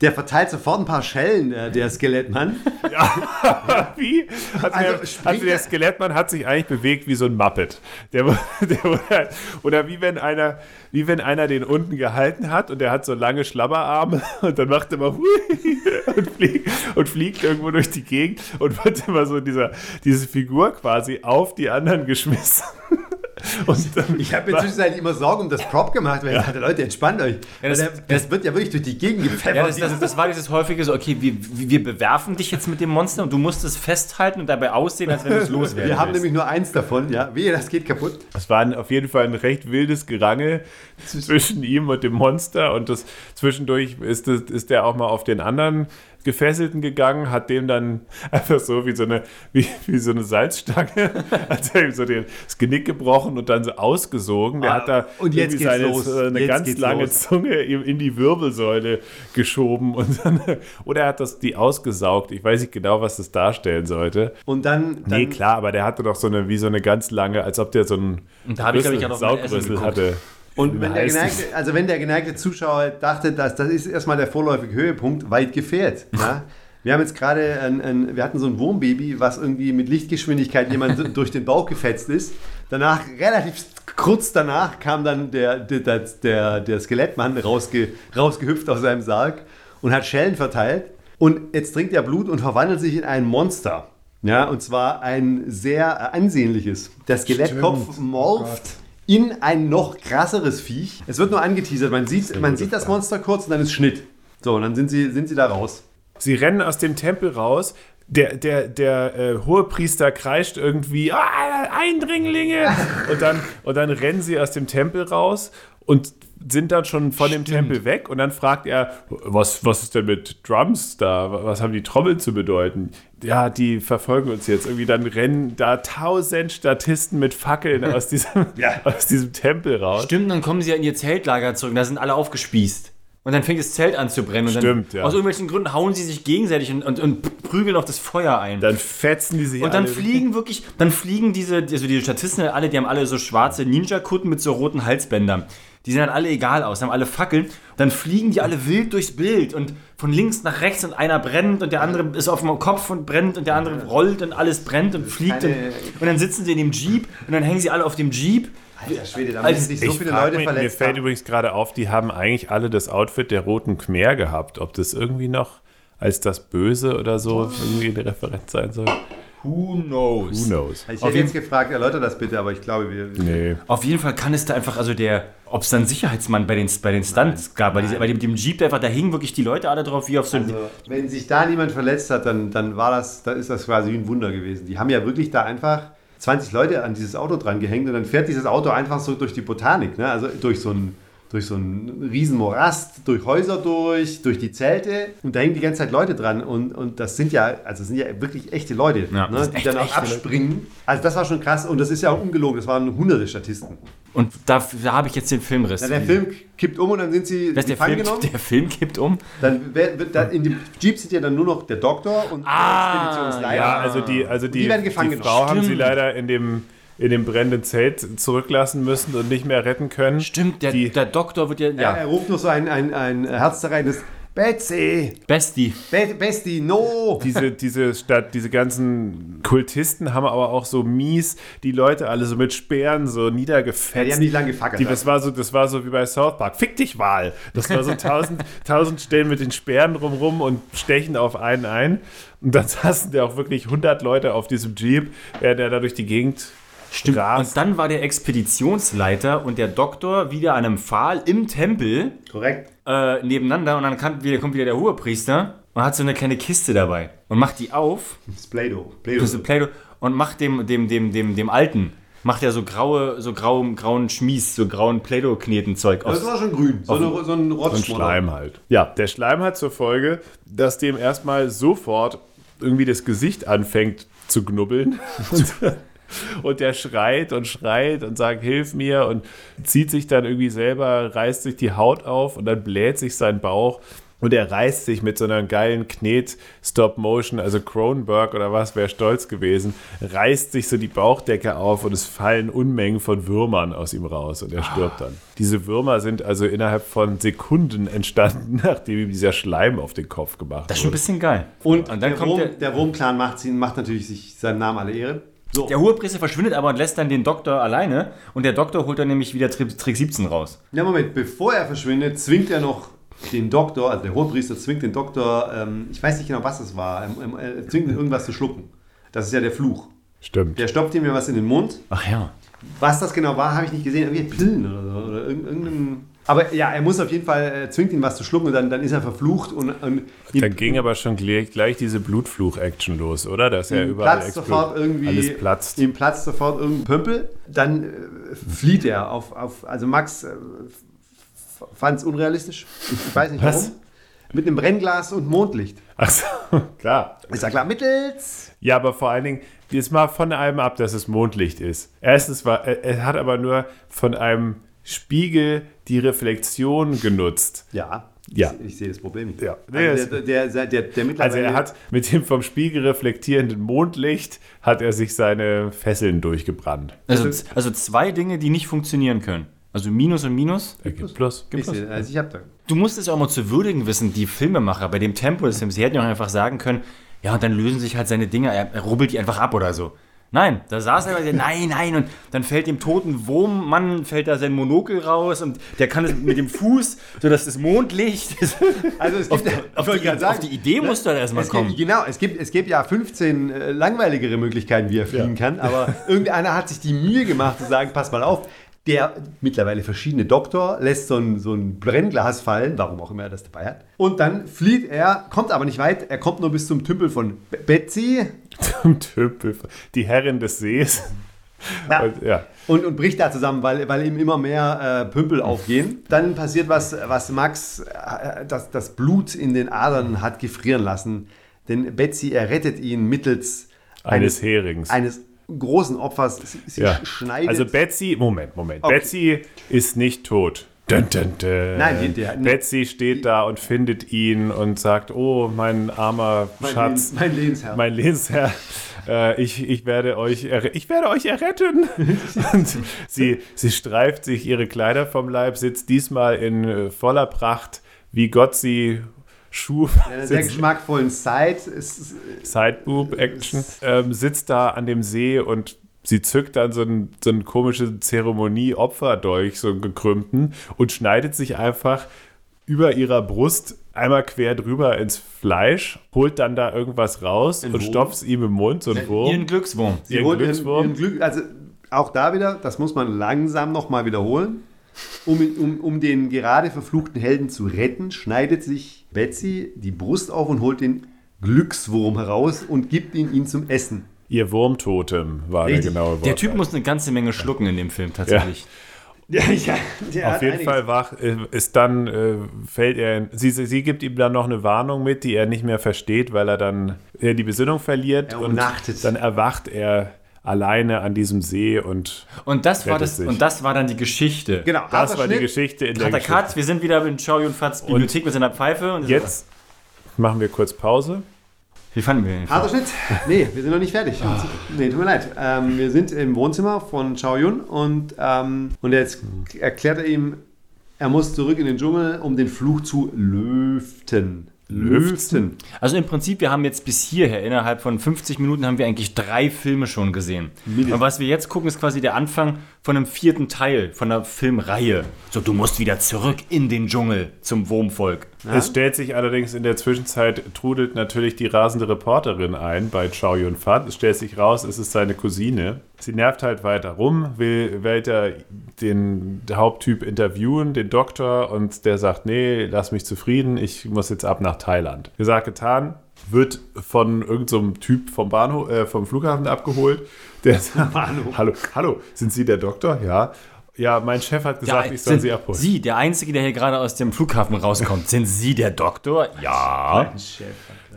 Der verteilt sofort ein paar Schellen, der, der Skelettmann. Wie? Also, Also der, springt also der er- Skelettmann hat sich eigentlich bewegt wie so ein Muppet. Der, der, oder, wie wenn einer, wie wenn einer den unten gehalten hat und der hat so lange Schlabberarme und dann macht er immer und fliegt, und fliegt irgendwo durch die Gegend und wird immer so dieser, diese Figur quasi auf die anderen geschmissen. Und dann, Ich habe mir zwischenzeitlich immer Sorgen um das Prop gemacht, weil ich dachte, Leute, entspannt euch. Ja, das- der, das wird ja wirklich durch die Gegend gepfeffert. Ja, das, das, das war dieses häufige so, okay, wir, wir bewerfen dich jetzt mit dem Monster und du musst es festhalten und dabei aussehen, als wenn du es loswerden wir haben willst. nämlich nur eins davon, ja. Wehe, das geht kaputt. Es war ein, auf jeden Fall ein recht wildes Gerangel zwischen ihm und dem Monster und das zwischendurch ist, das, ist der auch mal auf den anderen Gefesselten gegangen, hat dem dann einfach so wie so eine, wie, wie so eine Salzstange, hat er ihm so den, das Genick gebrochen und dann so ausgesogen. Der Ah, hat da und jetzt irgendwie seine, los. so eine Jetzt ganz lange los. Zunge ihm in die Wirbelsäule geschoben und dann, oder er hat das die ausgesaugt. Ich weiß nicht genau, was das darstellen sollte. Und dann, dann Nee, klar, aber der hatte doch so eine, wie so eine ganz lange, als ob der so einen Und da habe ich, glaub ich, Rüssel- auch noch mein Essen Saugrüssel geguckt. hatte. Und wenn der, geneigte, also wenn der geneigte Zuschauer dachte, dass das ist erstmal der vorläufige Höhepunkt, weit gefehlt. Ja? Wir haben jetzt gerade, ein, ein, wir hatten so ein Wurmbaby, was irgendwie mit Lichtgeschwindigkeit jemand durch den Bauch gefetzt ist. Danach relativ Kurz danach kam dann der, der, der, der, Skelettmann rausge, rausgehüpft aus seinem Sarg und hat Schellen verteilt. Und jetzt trinkt er Blut und verwandelt sich in ein Monster. Ja, und zwar ein sehr ansehnliches. Der Skelettkopf morpht in ein noch krasseres Viech. Es wird nur angeteasert. Man sieht, man sieht das Monster kurz und dann ist Schnitt. So, und dann sind sie, sind sie da raus. Sie rennen aus dem Tempel raus. Der, der, der äh, Hohepriester kreischt irgendwie, ah, Eindringlinge! Und dann, und dann rennen sie aus dem Tempel raus und sind dann schon von dem Tempel weg. Und dann fragt er, was, was ist denn mit Drums da? Was haben die Trommeln zu bedeuten? Ja, die verfolgen uns jetzt. Irgendwie dann rennen da tausend Statisten mit Fackeln aus diesem, aus diesem Tempel raus. Stimmt, dann kommen sie ja in ihr Zeltlager zurück. Da sind alle aufgespießt. Und dann fängt das Zelt an zu brennen. Und Stimmt, dann, ja. Aus irgendwelchen Gründen hauen sie sich gegenseitig und, und, und prügeln auf das Feuer ein. Dann fetzen die sich und dann alle- fliegen wirklich, dann fliegen diese, also die Statisten alle, die haben alle so schwarze Ninja-Kutten mit so roten Halsbändern. Die sehen dann alle egal aus, haben alle Fackeln. Dann fliegen die alle wild durchs Bild und von links nach rechts und einer brennt und der andere ist auf dem Kopf und brennt und der andere rollt und alles brennt und fliegt. Und, und dann sitzen sie in dem Jeep und dann hängen sie alle auf dem Jeep. Alter Schwede, da Also, müssen sich so Ich viele Leute mich, mir verletzt fällt haben. übrigens gerade auf, die haben eigentlich alle das Outfit der roten Khmer gehabt. Ob das irgendwie noch als das Böse oder so irgendwie eine Referenz sein soll. Who knows? Who knows? Ich hätte jetzt gefragt, erläutert das bitte, aber ich glaube, wir. Nee. Auf jeden Fall kann es da einfach, also der, ob es dann Sicherheitsmann bei den, bei den Stunts gab, bei, diese, bei dem, dem Jeep, einfach, da hingen wirklich die Leute alle drauf, wie auf so Also, wenn sich da niemand verletzt hat, dann, dann war das, dann ist das quasi wie ein Wunder gewesen. Die haben ja wirklich da einfach 20 Leute an dieses Auto dran gehängt und dann fährt dieses Auto einfach so durch die Botanik, ne? also durch so ein durch so einen riesen Morast, durch Häuser durch, durch die Zelte und da hängen die ganze Zeit Leute dran und, und das sind ja, also sind ja wirklich echte Leute, Ja, ne? die echt dann auch echte Leute. abspringen. Also das war schon krass und das ist ja auch ungelogen, das waren hunderte Statisten. Und da, da habe ich jetzt den Filmriss. Na, der Film kippt um und dann sind sie das der, gefangen Film, genommen. der Film kippt um. Dann wird, wird da in dem Jeep sind ja dann nur noch der Doktor und Ah, der Expeditionsleiter. Ja, also die, also die, Die werden gefangen die. Frau haben sie leider in dem, in dem brennenden Zelt zurücklassen müssen und nicht mehr retten können. Stimmt, der, Die- der Doktor wird ja, Ja. Er ruft nur so ein, ein, ein herzzerreißendes Betsy, Bestie. Be Besti, no. diese, diese Stadt, diese ganzen Kultisten haben aber auch so mies die Leute alle so mit Speeren so niedergefetzt. Ja, die haben nicht lange gefackelt. Die, das, war so, das war so wie bei South Park. Fick dich, Wahl! Das war so tausend, tausend Stellen mit den Speeren drumrum und stechen auf einen ein. Und dann saßen da auch wirklich 100 Leute auf diesem Jeep, während er da durch die Gegend Stimmt. rast. Und dann war der Expeditionsleiter und der Doktor wieder an einem Pfahl im Tempel Korrekt. Äh, nebeneinander und dann kann, wieder, kommt wieder der Hohepriester und hat so eine kleine Kiste dabei und macht die auf, Das ist Play-Doh. Play-Doh. das ist Play-Doh, und macht dem, dem, dem, dem, dem Alten, macht er so graue, so grau, grauen Schmies, so grauen Play-Doh-Knetenzeug Das aus. war schon grün. So, eine, so ein Und Rotzschmodder. Schleim halt. Ja, der Schleim hat zur Folge, dass dem erstmal sofort irgendwie das Gesicht anfängt zu knubbeln. Und, und der schreit und schreit und sagt, hilf mir und zieht sich dann irgendwie selber, reißt sich die Haut auf und dann bläht sich sein Bauch. Und er reißt sich mit so einer geilen Knet-Stop-Motion, also Cronenberg oder was, wäre stolz gewesen, reißt sich so die Bauchdecke auf und es fallen Unmengen von Würmern aus ihm raus und er stirbt dann. Diese Würmer sind also innerhalb von Sekunden entstanden, nachdem ihm dieser Schleim auf den Kopf gemacht Das ist schon ein wurde. bisschen geil. Und, dann der, kommt Wurm, der, der Wurmclan macht, macht natürlich sich seinen Namen alle Ehre. So. der Hohepriester verschwindet aber und lässt dann den Doktor alleine und der Doktor holt dann nämlich wieder Trick, Trick 17 raus. Ja, Moment, bevor er verschwindet, zwingt er noch den Doktor, also der Hohepriester zwingt den Doktor, ähm, ich weiß nicht genau, was es war, ähm, ähm, er zwingt ihn irgendwas zu schlucken. Das ist ja der Fluch. Stimmt. Der stopft ihm ja was in den Mund. Ach ja. Was das genau war, habe ich nicht gesehen. Irgendwie Pillen oder so. Oder irgend- irgendein. Aber ja, er muss auf jeden Fall, er zwingt ihn was zu schlucken und dann, dann ist er verflucht und, und ihm Dann ging aber schon gleich, gleich diese Blutfluch-Action los, oder? Dass er überall platzt sofort irgendwie. Alles platzt. Ihm platzt sofort irgendein Pömpel. Dann äh, flieht er auf, auf. Also Max äh, fand es unrealistisch. Ich weiß nicht Was? warum. Mit einem Brennglas und Mondlicht. Ach so, klar. Ist ja klar, mittels. Ja, aber vor allen Dingen, jetzt mal von einem ab, dass es Mondlicht ist. Erstens war, er, er hat aber nur von einem Spiegel die Reflexion genutzt. Ja. Ja. Ich, ich sehe das Problem nicht. Ja. Also der, der, der, der. Also er hat mit dem vom Spiegel reflektierenden Mondlicht hat er sich seine Fesseln durchgebrannt. Also, also zwei Dinge, die nicht funktionieren können. Also Minus und Minus. Ergibt plus. Ich sehe, also ich habe da. Du musst es auch mal zu würdigen wissen, die Filmemacher bei dem Tempo des Films, sie hätten ja auch einfach sagen können, ja, und dann lösen sich halt seine Dinge, er, er rubbelt die einfach ab oder so. Nein, da saß er, und sagte, nein, nein, und dann fällt dem toten Wurmmann, fällt da sein Monokel raus und der kann es mit dem Fuß, so dass das Mondlicht, Also es auf, gibt, auf, wollte die, sagen, auf die Idee muss da erstmal kommen. gibt, genau, es gibt, es gibt ja 15 äh, langweiligere Möglichkeiten, wie er fliegen kann, aber irgendeiner hat sich die Mühe gemacht zu sagen, pass mal auf, der mittlerweile verschiedene Doktor lässt so ein, so ein Brennglas fallen, warum auch immer er das dabei hat. Und dann flieht er, kommt aber nicht weit, er kommt nur bis zum Tümpel von Be- Betsy Zum Tümpel. Die Herrin des Sees. Ja. Und, ja. und, und bricht da zusammen, weil, weil ihm immer mehr äh, Pümpel aufgehen. Dann passiert was, was Max äh, das, das Blut in den Adern hat gefrieren lassen. Denn Betsy errettet ihn mittels Eines Herings. eines großen Opfers. Sie, Ja. schneidet. Also Betsy, Moment, Moment. Okay. Betsy ist nicht tot. Dun, dun, dun. Nein, die- Betsy steht da und findet ihn und sagt, oh, mein armer mein, Schatz, Lehns- mein Lebensherr. mein Lebensherr, äh, ich, ich, werde euch ich werde euch erretten. und sie, sie streift sich ihre Kleider vom Leib, sitzt diesmal in äh, voller Pracht, wie Gott sie in einer sehr geschmackvollen ist, Sideboob-Action, ähm, sitzt da an dem See und sie zückt dann so einen, so einen komischen Zeremonie-Opferdolch, so einen gekrümmten, und schneidet sich einfach über ihrer Brust einmal quer drüber ins Fleisch, holt dann da irgendwas raus Ein und stopft es ihm im Mund, so ein Ihren Wurm. Glückswurm. sie Ihren holt ihren, Glückswurm. ihren Glück, also auch da wieder, das muss man langsam nochmal wiederholen. Um, um, um den gerade verfluchten Helden zu retten, schneidet sich Betsy die Brust auf und holt den Glückswurm heraus und gibt ihn ihm zum Essen. Ihr Wurmtotem war der Richtig. genaue Wort. Der Typ muss eine ganze Menge schlucken in dem Film tatsächlich. Ja, ja, der Auf hat jeden einiges. Fall wach, äh, ist dann, äh, fällt er, in, sie, sie gibt ihm dann noch eine Warnung mit, die er nicht mehr versteht, weil er dann äh, die Besinnung verliert Er und dann erwacht er alleine an diesem See und Und das war das sich. und das war dann die Geschichte. Genau, das war die Schnitt. Geschichte in der er Geschichte. Cut, wir sind wieder in Chow Yun Fats Bibliothek mit seiner Pfeife. Und Jetzt machen wir kurz Pause. Wie fanden wir den? Harter Schnitt. Nee, wir sind noch nicht fertig. Ah. Nee, tut mir leid. Ähm, wir sind im Wohnzimmer von Chao Yun und, ähm, und jetzt erklärt er ihm, er muss zurück in den Dschungel, um den Fluch zu löften. Löften? Also im Prinzip, wir haben jetzt bis hierher, innerhalb von 50 Minuten haben wir eigentlich drei Filme schon gesehen. Und was wir jetzt gucken, ist quasi der Anfang von einem vierten Teil, von einer Filmreihe. So, du musst wieder zurück in den Dschungel zum Wurmvolk. Es stellt sich allerdings in der Zwischenzeit, trudelt natürlich die rasende Reporterin ein bei Chow Yun Fat. Es stellt sich raus, es ist seine Cousine. Sie nervt halt weiter rum, will weiter den Haupttyp interviewen, den Doktor, und der sagt, nee, lass mich zufrieden, ich muss jetzt ab nach Thailand. Gesagt, getan, wird von irgendeinem so Typ vom Bahnhof, äh, vom Flughafen abgeholt. Der sagt, hallo, hallo, sind Sie der Doktor? Ja. Ja, mein Chef hat gesagt, ich soll sind Sie abholen. Sie, der Einzige, der hier gerade aus dem Flughafen rauskommt, sind Sie der Doktor? Ja.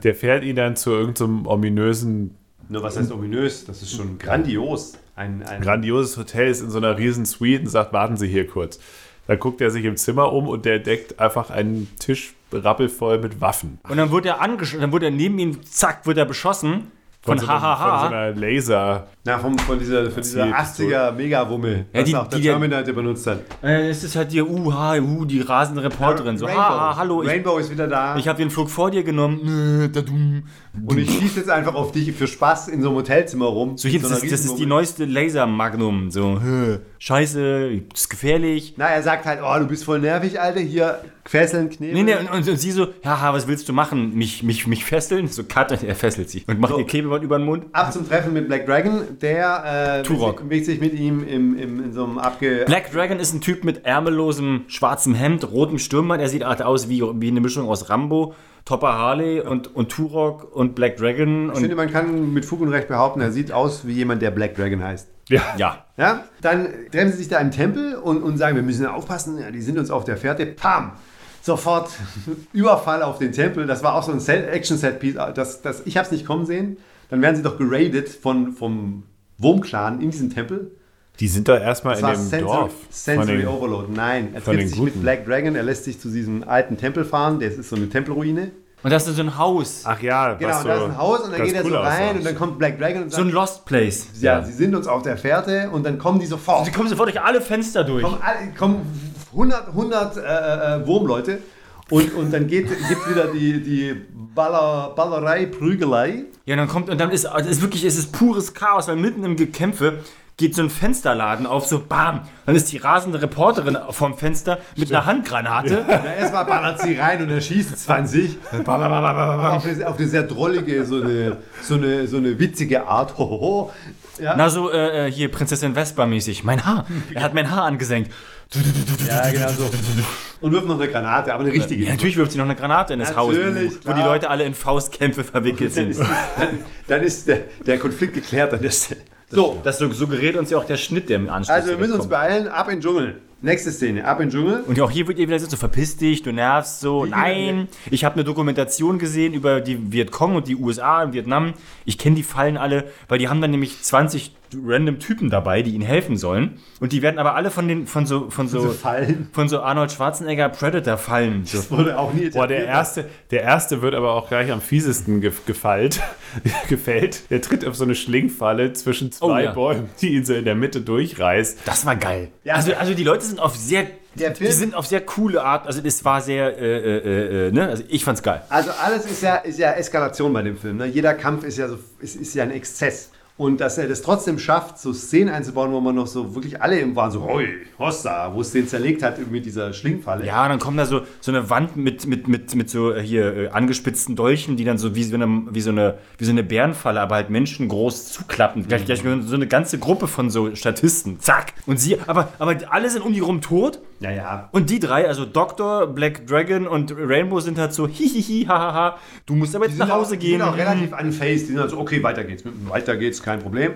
Der fährt ihn dann zu irgendeinem ominösen Nur was heißt ominös? Das ist schon grandios. Ein, ein grandioses Hotel ist in so einer riesen Suite und sagt, warten Sie hier kurz. Dann guckt er sich im Zimmer um und der deckt einfach einen Tisch rappelvoll mit Waffen. Und dann wurde er angeschossen, dann wurde er neben ihm, zack, wird er beschossen von, so, einem- von so Hahaha. einer Laser. na, vom, von dieser, von dieser Ziel- 80er Megawummel, Ja, was die- auch der die- Terminator benutzt hat. Äh, es ist halt die UH, uh, die rasende Reporterin. So, haha, hallo, ich, Rainbow ist wieder da. ich habe den Flug vor dir genommen. Und ich schieße jetzt einfach auf dich für Spaß in so einem Hotelzimmer rum. So, hier, das, ist, das ist die neueste Laser-Magnum. So, hä, scheiße, das ist gefährlich. Na, er sagt halt, oh, du bist voll nervig, Alter, hier fesseln, knebeln. Nee, nee, und, und, und sie so, haha, was willst du machen? Mich, mich, mich fesseln? So, cut, er fesselt sie. Und macht So. ihr Klebeband über den Mund. Ab zum Treffen mit Black Dragon, der äh, Turok. bewegt sich mit ihm im, im, in so einem abge... Black Dragon ist ein Typ mit ärmellosem schwarzem Hemd, rotem Stirnband. Er sieht halt aus wie, wie eine Mischung aus Rambo, Topper Harley und, und Turok und Black Dragon. Ich finde, man kann mit Fug und Recht behaupten, er sieht aus wie jemand, der Black Dragon heißt. Ja. ja. Ja, dann treffen sie sich da im Tempel und, und sagen, wir müssen aufpassen, ja, die sind uns auf der Fährte. Pam! Sofort Überfall auf den Tempel. Das war auch so ein Set- Action-Set-Piece. Das, das, ich habe es nicht kommen sehen. Dann werden sie doch geradet von, vom Wurmclan in diesem Tempel. Die sind da erstmal Das in dem Sensory, Dorf. Sensory den- Overload. Nein, er trifft sich mit Guten. Black Dragon. Er lässt sich zu diesem alten Tempel fahren. Das ist so eine Tempelruine. Und das ist so ein Haus. Ach ja, Genau, und da ist so ein Haus und dann geht er so rein und dann kommt Black Dragon und So sagt, ein Lost Place. ja, sie sind uns auf der Fährte und dann kommen die sofort. Sie kommen sofort durch alle Fenster durch. kommen, alle, kommen 100, 100 äh, äh, Wurmleute Und, und dann gibt es wieder die, die Baller, Ballerei, Prügelei. Ja, dann kommt, und dann ist, also ist wirklich, es ist pures Chaos, weil mitten im Gekämpfe geht so ein Fensterladen auf, so bam. Dann ist die rasende Reporterin vorm Fenster mit einer Handgranate. Ja, erstmal ballert sie rein und erschießt 20. auf, eine, auf eine sehr drollige, so eine, so eine, so eine witzige Art. Hohoho. Ja. Na, so äh, hier Prinzessin Vespa mäßig. Mein Haar. Er hat mein Haar angesenkt. ja, genau so. Und wirft noch eine Granate, aber eine richtige. Ja, natürlich wirft sie noch eine Granate in das Haus, Natürlich, wo die klar. Leute alle in Faustkämpfe verwickelt dann sind. ist, dann, dann ist der, der Konflikt geklärt an der Stelle. So, Das suggeriert uns ja auch der Schnitt, der im Anschluss also wir müssen uns kommt. beeilen. Ab in den Dschungel. Nächste Szene. Ab in den Dschungel. Und auch hier wird ihr wieder so, verpiss dich, du nervst so. Nein, ich habe eine Dokumentation gesehen über die Vietcong und die USA in Vietnam. Ich kenne die Fallen alle, weil die haben dann nämlich 20 random Typen dabei, die ihnen helfen sollen. Und die werden aber alle von den von so von so, Fallen. von so Arnold Schwarzenegger Predator Fallen. Das wurde auch nie Boah, der erste, der erste wird aber auch gleich am fiesesten ge gefallt, gefällt. Der tritt auf so eine Schlingfalle zwischen zwei Oh, ja. Bäumen, die ihn so in der Mitte durchreißt. Das war geil. Ja. also, also die Leute sind auf sehr Der die Film- sind auf sehr coole Art. Also das war sehr äh, äh, äh, ne? Also ich fand's geil. Also alles ist ja, ist ja Eskalation bei dem Film. Ne? Jeder Kampf ist ja, so, ist, ist ja ein Exzess. Und dass er das trotzdem schafft, so Szenen einzubauen, wo man noch so wirklich alle im waren, so hoi, Hossa, wo es den zerlegt hat mit dieser Schlingfalle. Ja, dann kommt da so, so eine Wand mit, mit, mit, mit so äh, hier äh, angespitzten Dolchen, die dann so wie so, eine, wie, so eine, wie so eine Bärenfalle, aber halt Menschen groß zuklappen. Gleich, gleich so eine ganze Gruppe von so Statisten. Zack. Und sie, aber, aber alle sind um die rum tot. Ja. ja. Und die drei, also Doctor, Black Dragon und Rainbow sind halt so hihihi, hahaha, du musst aber jetzt nach Hause auch, die gehen. sind auch relativ unfaced. Die sind halt so, okay, weiter geht's. Weiter geht's, kein Problem.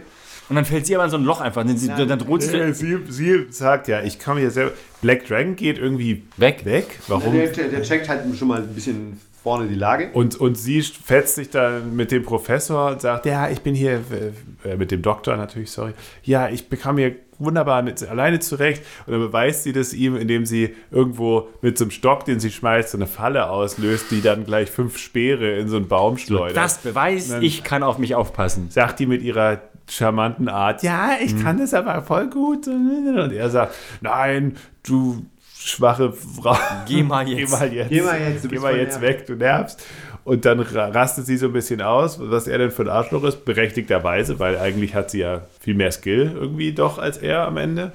Und dann fällt sie aber in so ein Loch einfach. Dann, sie, dann droht sie Äh, Sie, sie sagt ja, ich komme hier selber. Black Dragon geht irgendwie weg. weg. Warum? Der, der, der checkt halt schon mal ein bisschen vorne die Lage. Und, und sie fetzt sich dann mit dem Professor und sagt, ja, ich bin hier, äh, mit dem Doktor natürlich, sorry, ja, ich bekam hier wunderbar mit, alleine zurecht. Und dann beweist sie das ihm, indem sie irgendwo mit so einem Stock, den sie schmeißt, so eine Falle auslöst, die dann gleich fünf Speere in so einen Baum schleudert. Das beweist, ich kann auf mich aufpassen. sagt die mit ihrer charmanten Art, ja, ich kann das aber voll gut. Und er sagt, nein, du schwache Frau. Geh mal jetzt. Geh mal jetzt. Geh mal jetzt, du Geh mal jetzt weg, du nervst. Und dann ra- rastet sie so ein bisschen aus, was er denn für ein Arschloch ist, berechtigterweise, weil eigentlich hat sie ja viel mehr Skill irgendwie doch als er am Ende.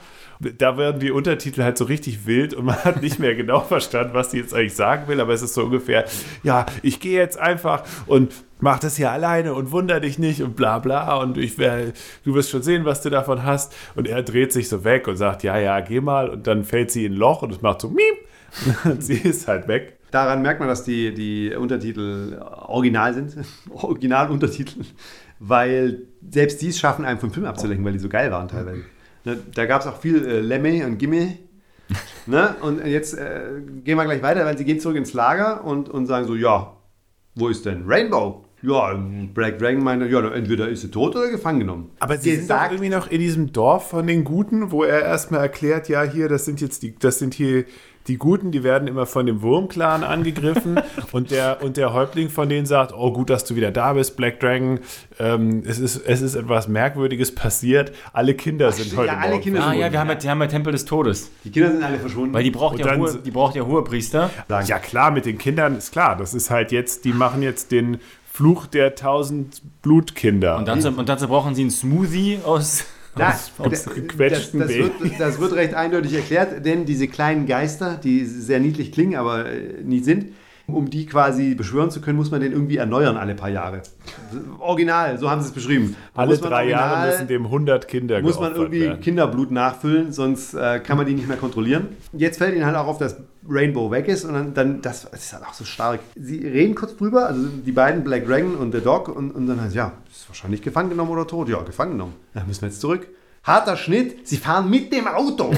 Da werden die Untertitel halt so richtig wild und man hat nicht mehr genau verstanden, was die jetzt eigentlich sagen will, aber es ist so ungefähr, ja, ich gehe jetzt einfach und mach das hier alleine und wunder dich nicht und bla bla und ich wär, du wirst schon sehen, was du davon hast. Und er dreht sich so weg und sagt, ja, ja, geh mal und dann fällt sie in ein Loch und es macht so miep und sie ist halt weg. Daran merkt man, dass die, die Untertitel original sind. Originaluntertitel. Weil selbst die es schaffen, einen vom Film abzulenken, weil die so geil waren teilweise. Ne, da gab es auch viel äh, Lemme und Gimme. ne? Und jetzt äh, gehen wir gleich weiter, weil sie gehen zurück ins Lager und, und sagen so, ja, wo ist denn Rainbow? Ja, Black Dragon meinte, ja, entweder ist sie tot oder gefangen genommen. Aber sie sind doch Gesagt- irgendwie noch in diesem Dorf von den Guten, wo er erstmal erklärt, ja, hier, das sind jetzt die, das sind hier die Guten, die werden immer von dem Wurmclan angegriffen und der, und der Häuptling von denen sagt, oh, gut, dass du wieder da bist, Black Dragon, ähm, es, ist, es ist etwas Merkwürdiges passiert, alle Kinder sind ja, heute alle Morgen Kinder Ah sind ja, wir haben, ja, die haben ja Tempel des Todes. Die Kinder sind alle verschwunden. Weil die braucht, Und ja, dann hohe, die braucht ja hohe Priester. Ja, klar, mit den Kindern ist klar. Das ist halt jetzt, die machen jetzt den Fluch der tausend Blutkinder. Und dazu, und dazu brauchen sie einen Smoothie aus. Ja, aus das, gequetschten das, das, wird, das wird recht eindeutig erklärt, denn diese kleinen Geister, die sehr niedlich klingen, aber äh, nie sind, um die quasi beschwören zu können, muss man den irgendwie erneuern alle paar Jahre. Original, so haben sie es beschrieben. Da Alle drei Jahre original- müssen dem 100 Kinder muss man irgendwie werden. Kinderblut nachfüllen, sonst äh, kann man die nicht mehr kontrollieren. Jetzt fällt ihnen halt auch auf, dass Rainbow weg ist und dann, dann das, das ist halt auch so stark. Sie reden kurz drüber, also die beiden, Black Dragon und The Dog, und, und dann heißt ja, ist wahrscheinlich gefangen genommen oder tot. Ja, gefangen genommen. Dann müssen wir jetzt zurück. Harter Schnitt, sie fahren mit dem Auto.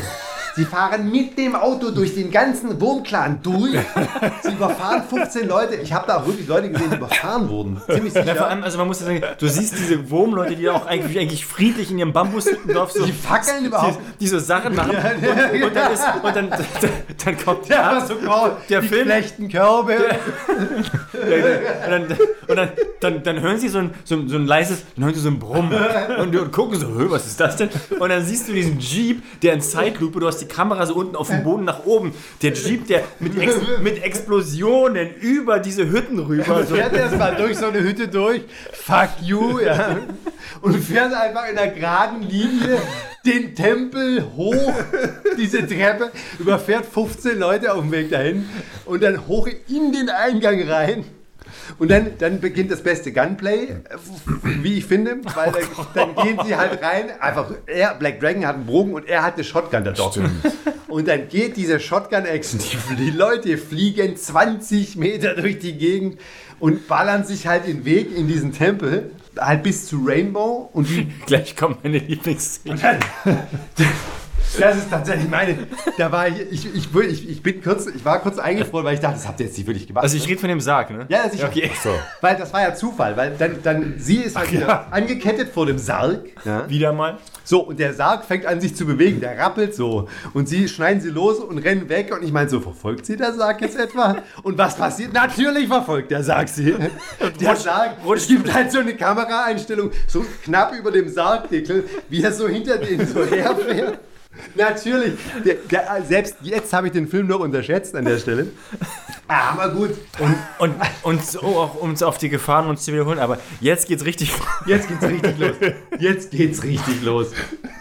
Sie fahren mit dem Auto durch den ganzen Wurmclan durch. Sie überfahren 15 Leute. Ich habe da auch wirklich Leute gesehen, die überfahren wurden. Ziemlich Ja, vor sicher. allem, also man muss ja sagen, du siehst diese Wurmleute, die auch eigentlich, eigentlich friedlich in ihrem Bambushüttendorf so. Die fackeln überhaupt. Die, die so Sachen machen. Und, und, dann, ist, und dann, dann kommt der Ja, so. Der die Film- flechten Körbe. Und dann, und dann, dann, dann hören sie so ein, so, ein- so ein leises, dann hören sie so ein Brummen und, und gucken so, "Hö, was ist das denn? Und dann siehst du diesen Jeep, der in Zeitlupe, du hast die Kamera so unten auf dem Boden nach oben. Der Jeep, der mit, Ex mit Explosionen über diese Hütten rüber. So. fährt erstmal durch so eine Hütte durch, fuck you, ja. Und fährt einfach in einer geraden Linie den Tempel hoch, diese Treppe, überfährt 15 Leute auf dem Weg dahin und dann hoch in den Eingang rein. Und dann, dann beginnt das beste Gunplay, wie ich finde, weil dann, dann gehen sie halt rein. Einfach, er, Black Dragon hat einen Bogen und er hat eine Shotgun da dort. Und dann geht diese Shotgun-Action, die, die Leute fliegen 20 Meter durch die Gegend und ballern sich halt den Weg in diesen Tempel, halt bis zu Rainbow und Gleich kommt meine Lieblingsszene. das ist tatsächlich meine. Da war ich, ich, ich, ich, ich bin kurz, ich war kurz eingefroren, weil ich dachte, das habt ihr jetzt nicht wirklich gemacht. Also ich rede von dem Sarg, ne? ja, sicher. Okay. Weil das war ja Zufall, weil dann, dann sie ist halt wieder angekettet vor dem Sarg. Ja. Wieder mal. So, und der Sarg fängt an sich zu bewegen, der rappelt so. Und sie schneiden sie los und rennen weg. Und ich meine so, verfolgt sie der Sarg jetzt etwa? Und was passiert? Natürlich verfolgt der Sarg sie. Der Sarg, es gibt halt so eine Kameraeinstellung, so knapp über dem Sargdeckel, wie er so hinter denen so herfährt. Natürlich. Der, der, selbst jetzt habe ich den Film noch unterschätzt an der Stelle. Ah, aber gut. Und, und, und so auch, um es auf die Gefahren uns zu wiederholen, aber jetzt geht's richtig. Jetzt geht's richtig los. Jetzt geht's richtig los.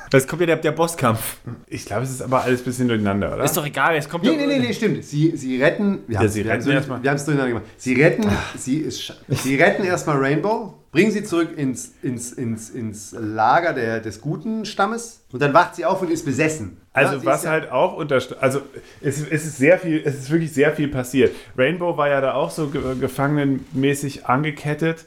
Das kommt ja der, der Bosskampf. Ich glaube, es ist aber alles ein bisschen durcheinander, oder? Ist doch egal, es kommt Nee, nee, nee, nee, stimmt. Sie, sie retten. Wir haben sie retten erstmal. Wir haben es durcheinander gemacht. Sie retten, sie, ist, sie retten erstmal Rainbow, bringen sie zurück ins, ins, ins, ins Lager der, des guten Stammes und dann wacht sie auf und ist besessen. Also Ja, was ja- halt auch unter also es, es ist sehr viel, es ist wirklich sehr viel passiert. Rainbow war ja da auch so ge gefangenenmäßig angekettet.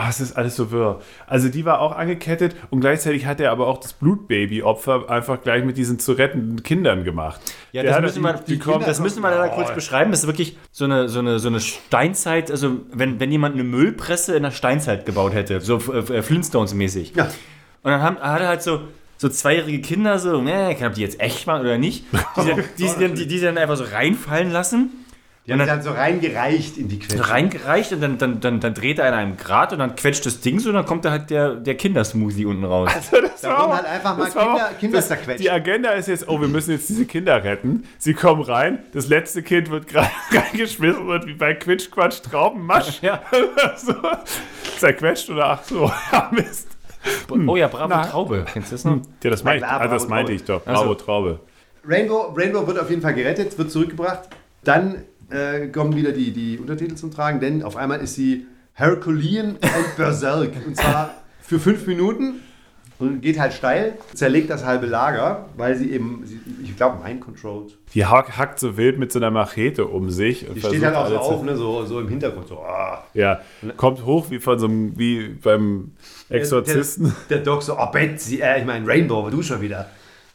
Ah, es ist alles so wirr. Also die war auch angekettet und gleichzeitig hat er aber auch das Blutbaby-Opfer einfach gleich mit diesen zu rettenden Kindern gemacht. Ja, Der das müssen, die- wir, die die, das müssen wir leider kurz beschreiben. Das ist wirklich so eine, so eine, so eine Steinzeit, also wenn, wenn jemand eine Müllpresse in der Steinzeit gebaut hätte, so äh, Flintstones-mäßig. Ja. Und dann haben, hat er halt so, so zweijährige Kinder, so, ne, kann ob die jetzt echt waren oder nicht, die, die, die, die sie dann einfach so reinfallen lassen, Die haben sie dann so reingereicht in die Quetsche. reingereicht und dann, dann, dann, dann dreht er in einem Grad und dann quetscht das Ding so und dann kommt da halt der, der Kindersmoothie unten raus. Das Da war auch- halt einfach mal Kinder, auch- Kinder das- zerquetscht. Die Agenda ist jetzt, oh, wir müssen jetzt diese Kinder retten. Sie kommen rein, das letzte Kind wird gerade reingeschmissen und wie bei Quitsch, Quatsch, Trauben, Masch. Ja. so, zerquetscht oder ach so, ja, Mist. Oh ja, bravo Na. Traube. Kennst du das noch? Ja, das, meinte, klar, ah, das meinte ich doch. Also- Bravo, Traube. Rainbow, Rainbow wird auf jeden Fall gerettet, wird zurückgebracht. Dann äh, kommen wieder die, die Untertitel zum Tragen, denn auf einmal ist sie Herculean and Berserk. Und zwar für fünf Minuten und geht halt steil, zerlegt das halbe Lager, weil sie eben, sie, ich glaube, mind-controlled. Die hack- hackt so wild mit so einer Machete um sich. Und Die steht halt auch so auf, ne, so, so im Hintergrund. So, ah. Ja, kommt hoch wie von so einem, wie beim Exorzisten. Der, der Doc so, oh Betsy, äh, ich meine Rainbow, du schon wieder.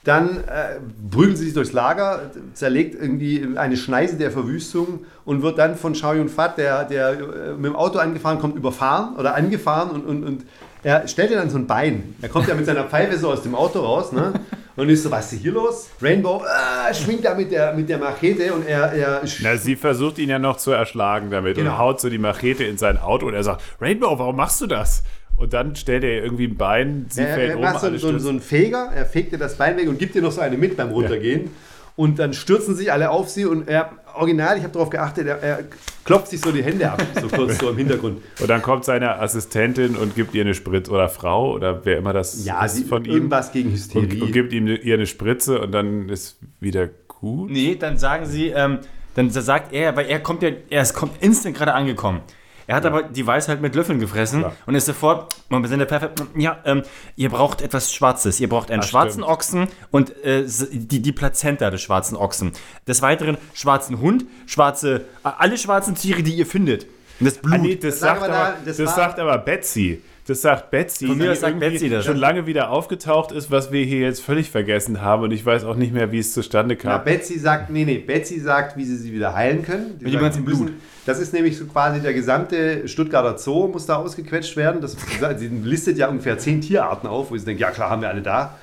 Dann äh, prügelt sie sich durchs Lager, zerlegt irgendwie eine Schneise der Verwüstung und wird dann von Shao Yun Fat, der, der äh, mit dem Auto angefahren kommt, überfahren oder angefahren und, und, und er stellt ihr dann so ein Bein. Er kommt ja mit seiner Pfeife so aus dem Auto raus ne? und ist so, was ist hier los? Rainbow äh, schwingt da mit der, mit der Machete und er, er Na, sie versucht ihn ja noch zu erschlagen damit Genau. und haut so die Machete in sein Auto und er sagt, Rainbow, warum machst du das? Und dann stellt er ihr irgendwie ein Bein, sie er, fällt er um, macht so, alle so, so einen Feger, er fegt ihr das Bein weg und gibt ihr noch so eine mit beim Runtergehen. Und dann stürzen sich alle auf sie und er, original, ich habe darauf geachtet, er, er klopft sich so die Hände ab, so kurz so im Hintergrund. Und dann kommt seine Assistentin und gibt ihr eine Spritze oder Frau oder wer immer das Ja, ist sie, von ihm irgendwas gegen und, Hysterie. und gibt ihm ihr eine Spritze und dann ist wieder gut. Nee, dann sagen sie, ähm, dann sagt er, weil er kommt ja, er ist kommt instant gerade angekommen. Er hat aber die Weisheit mit Löffeln gefressen Klar. und ist sofort, wir sind der perfekt, ja, ähm, ihr braucht etwas Schwarzes. Ihr braucht einen Ah, schwarzen stimmt. Ochsen und äh, die, die Plazenta des schwarzen Ochsen. Des Weiteren schwarzen Hund, schwarze, äh, alle schwarzen Tiere, die ihr findet. Und das Blut. Ah, nee, das, Das sagt, wir da, aber, das das sagt aber Betsy. Das sagt Betsy, Von mir sagt Betsy das. schon lange wieder aufgetaucht ist, was wir hier jetzt völlig vergessen haben. Und ich weiß auch nicht mehr, wie es zustande Na, kam. Betsy sagt, nee, nee, Betsy sagt, wie sie sie wieder heilen können. Die ganzen sie müssen- Blut. Das ist nämlich so quasi der gesamte Stuttgarter Zoo muss da ausgequetscht werden. Das, sie listet ja ungefähr zehn Tierarten auf, wo sie denkt, ja klar, haben wir alle da.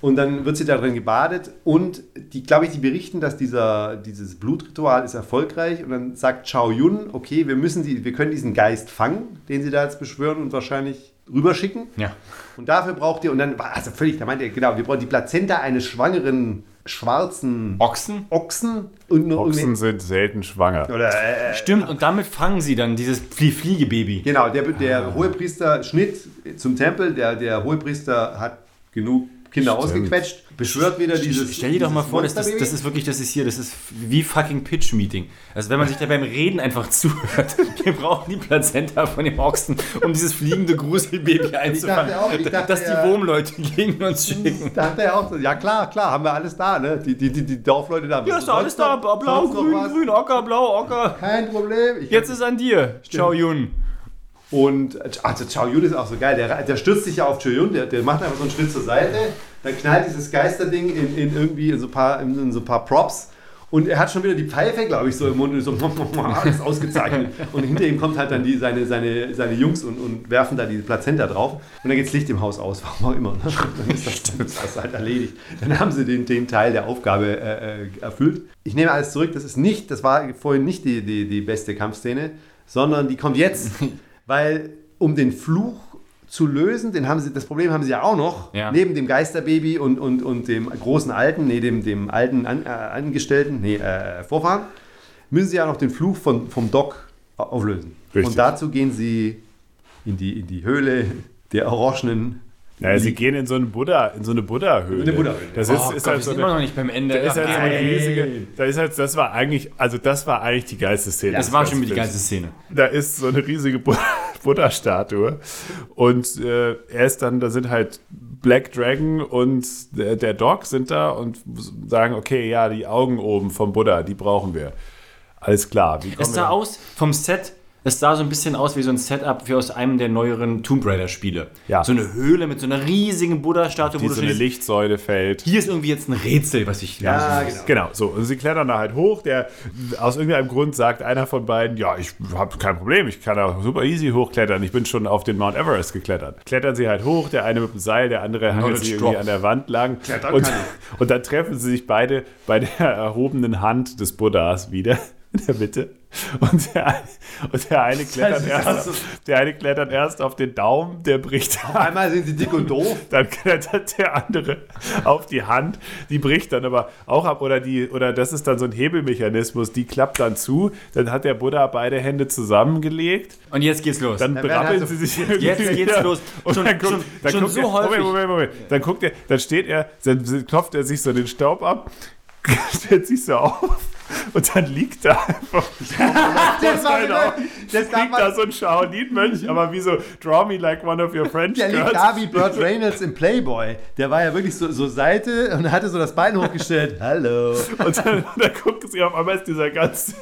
Und dann wird sie darin gebadet und die, glaube ich, die berichten, dass dieser, dieses Blutritual ist erfolgreich und dann sagt Chao Yun, okay, wir müssen die, wir können diesen Geist fangen, den sie da jetzt beschwören und wahrscheinlich rüberschicken. ja. Und dafür braucht ihr, und dann war also völlig, da meint ihr, genau, wir brauchen die Plazenta eines schwangeren schwarzen Ochsen? Ochsen und nur Ochsen sind selten schwanger. oder äh, Stimmt, und damit fangen sie dann dieses Flie Fliegebaby. Genau, der, der Hohepriester Schnitt zum Tempel, der, der Hohepriester hat genug Kinder ausgequetscht, beschwört wieder dieses. Stell dir doch mal vor, das, das, das ist wirklich, das ist hier, das ist wie fucking Pitch-Meeting. Also wenn man sich da beim Reden einfach zuhört, wir brauchen die Plazenta von dem Ochsen, um dieses fliegende Gruselbaby einzufangen. auch, ich dachte, dass die ja. Wurmleute gegen uns schicken. Da hat er auch so, ja klar, klar, haben wir alles da, ne? Die, die, die, die Dorfleute da. Ja, ist alles da. Blau, grün, grün, Ocker, blau, Ocker. Kein Problem. Ich Jetzt ist an dir. Ciao, Jun. Und also Chao Yun ist auch so geil. Der, der stürzt sich ja auf Chao Yun, der, der macht einfach so einen Schritt zur Seite, dann knallt dieses Geisterding in, in irgendwie in so, ein paar, in, in so ein paar Props. Und er hat schon wieder die Pfeife, glaube ich, so im Mund und so alles ausgezeichnet. Und hinter ihm kommt halt dann die, seine, seine, seine Jungs und, und werfen da die Plazenta drauf. Und dann geht's Licht im Haus aus, warum auch immer. Ne? Dann ist das, das halt erledigt. Dann haben sie den, den Teil der Aufgabe äh, äh, erfüllt. Ich nehme alles zurück, das ist nicht, das war vorhin nicht die, die, die beste Kampfszene, sondern die kommt jetzt. Weil um den Fluch zu lösen, den haben sie, das Problem haben sie ja auch noch, Ja. neben dem Geisterbaby und, und, und dem großen Alten, nee, dem, dem alten An, äh, Angestellten, nee, äh, Vorfahren, müssen sie ja noch den Fluch von, vom Doc auflösen. Richtig. Und dazu gehen sie in die, in die Höhle der orangenen. Naja, sie gehen in so, einen Buddha, in so eine Buddha-Höhle. Eine Buddha-Höhle. Das ist, oh ist Gott, halt wir so sind eine, immer noch nicht beim Ende. da ist halt so eine riesige, da ist halt, das war eigentlich, also das war eigentlich die geilste Szene. Das des war schon wieder die geilste Szene. Da ist so eine riesige Bu- Buddha-Statue und äh, er ist dann, da sind halt Black Dragon und der, der Dog sind da und sagen, okay, ja, die Augen oben vom Buddha, die brauchen wir. Alles klar. Wie kommen Es sah wir- aus vom Set, es sah so ein bisschen aus wie so ein Setup wie aus einem der neueren Tomb Raider-Spiele. Ja. So eine Höhle mit so einer riesigen Buddha-Statue, wo du so eine Lichtsäule fällt. hier ist irgendwie jetzt ein Rätsel, was ich Ja, lösen muss. genau. Genau, so. Und sie klettern da halt hoch. Der, aus irgendeinem Grund sagt einer von beiden, ja, ich habe kein Problem, ich kann da super easy hochklettern. Ich bin schon auf den Mount Everest geklettert. Klettern sie halt hoch, der eine mit dem Seil, der andere hangelt Knowledge sich irgendwie an der Wand lang. Klettern Und, kann und dann treffen sie sich beide bei der erhobenen Hand des Buddhas wieder. In der Mitte. Und der, und der eine klettert erst, also- der eine klettert erst auf den Daumen, der bricht ab. Einmal sind sie dick und doof. Dann klettert der andere auf die Hand, die bricht dann aber auch ab oder die oder das ist dann so ein Hebelmechanismus, die klappt dann zu, dann hat der Buddha beide Hände zusammengelegt, Und jetzt geht's los. dann Dann halt sie sich jetzt irgendwie geht's los. Und Schon- dann guckt, schon- dann schon guckt so er, häufig. Moment, Moment, Moment, dann guckt er, dann steht er, dann klopft er sich so den Staub ab, stellt sich so auf und dann liegt da einfach Das war Genau. das liegt da so ein Shaolin-Mönch, aber wie so Draw me like one of your French der liegt girls. da wie Burt Reynolds im Playboy. Der war ja wirklich so, so Seite und hatte so das Bein hochgestellt. Hallo. Und dann, dann guckt sie auf einmal ist dieser ganze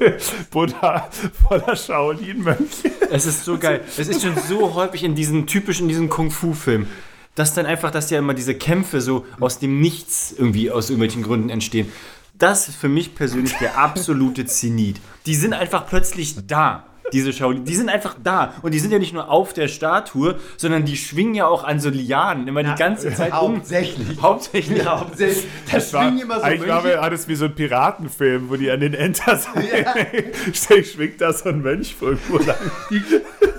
Buddha voller Shaolin-Mönche. Es ist so geil. Es ist schon so häufig in diesen typischen, diesen Kung-Fu-Filmen, dass dann einfach, dass ja immer diese Kämpfe so aus dem Nichts irgendwie aus irgendwelchen Gründen entstehen. Das ist für mich persönlich der absolute Zenit. Die sind einfach plötzlich da. Diese Shaolin, die sind einfach da. Und die sind ja nicht nur auf der Statue, sondern die schwingen ja auch an so Lianen immer die ganze Zeit um. Hauptsächlich. Hauptsächlich. Ja, hauptsächlich. Da schwingen immer so Eigentlich war Mönche. mir alles wie so ein Piratenfilm, wo die an den Enter schwingt da so ein Mönch irgendwo lang. Die,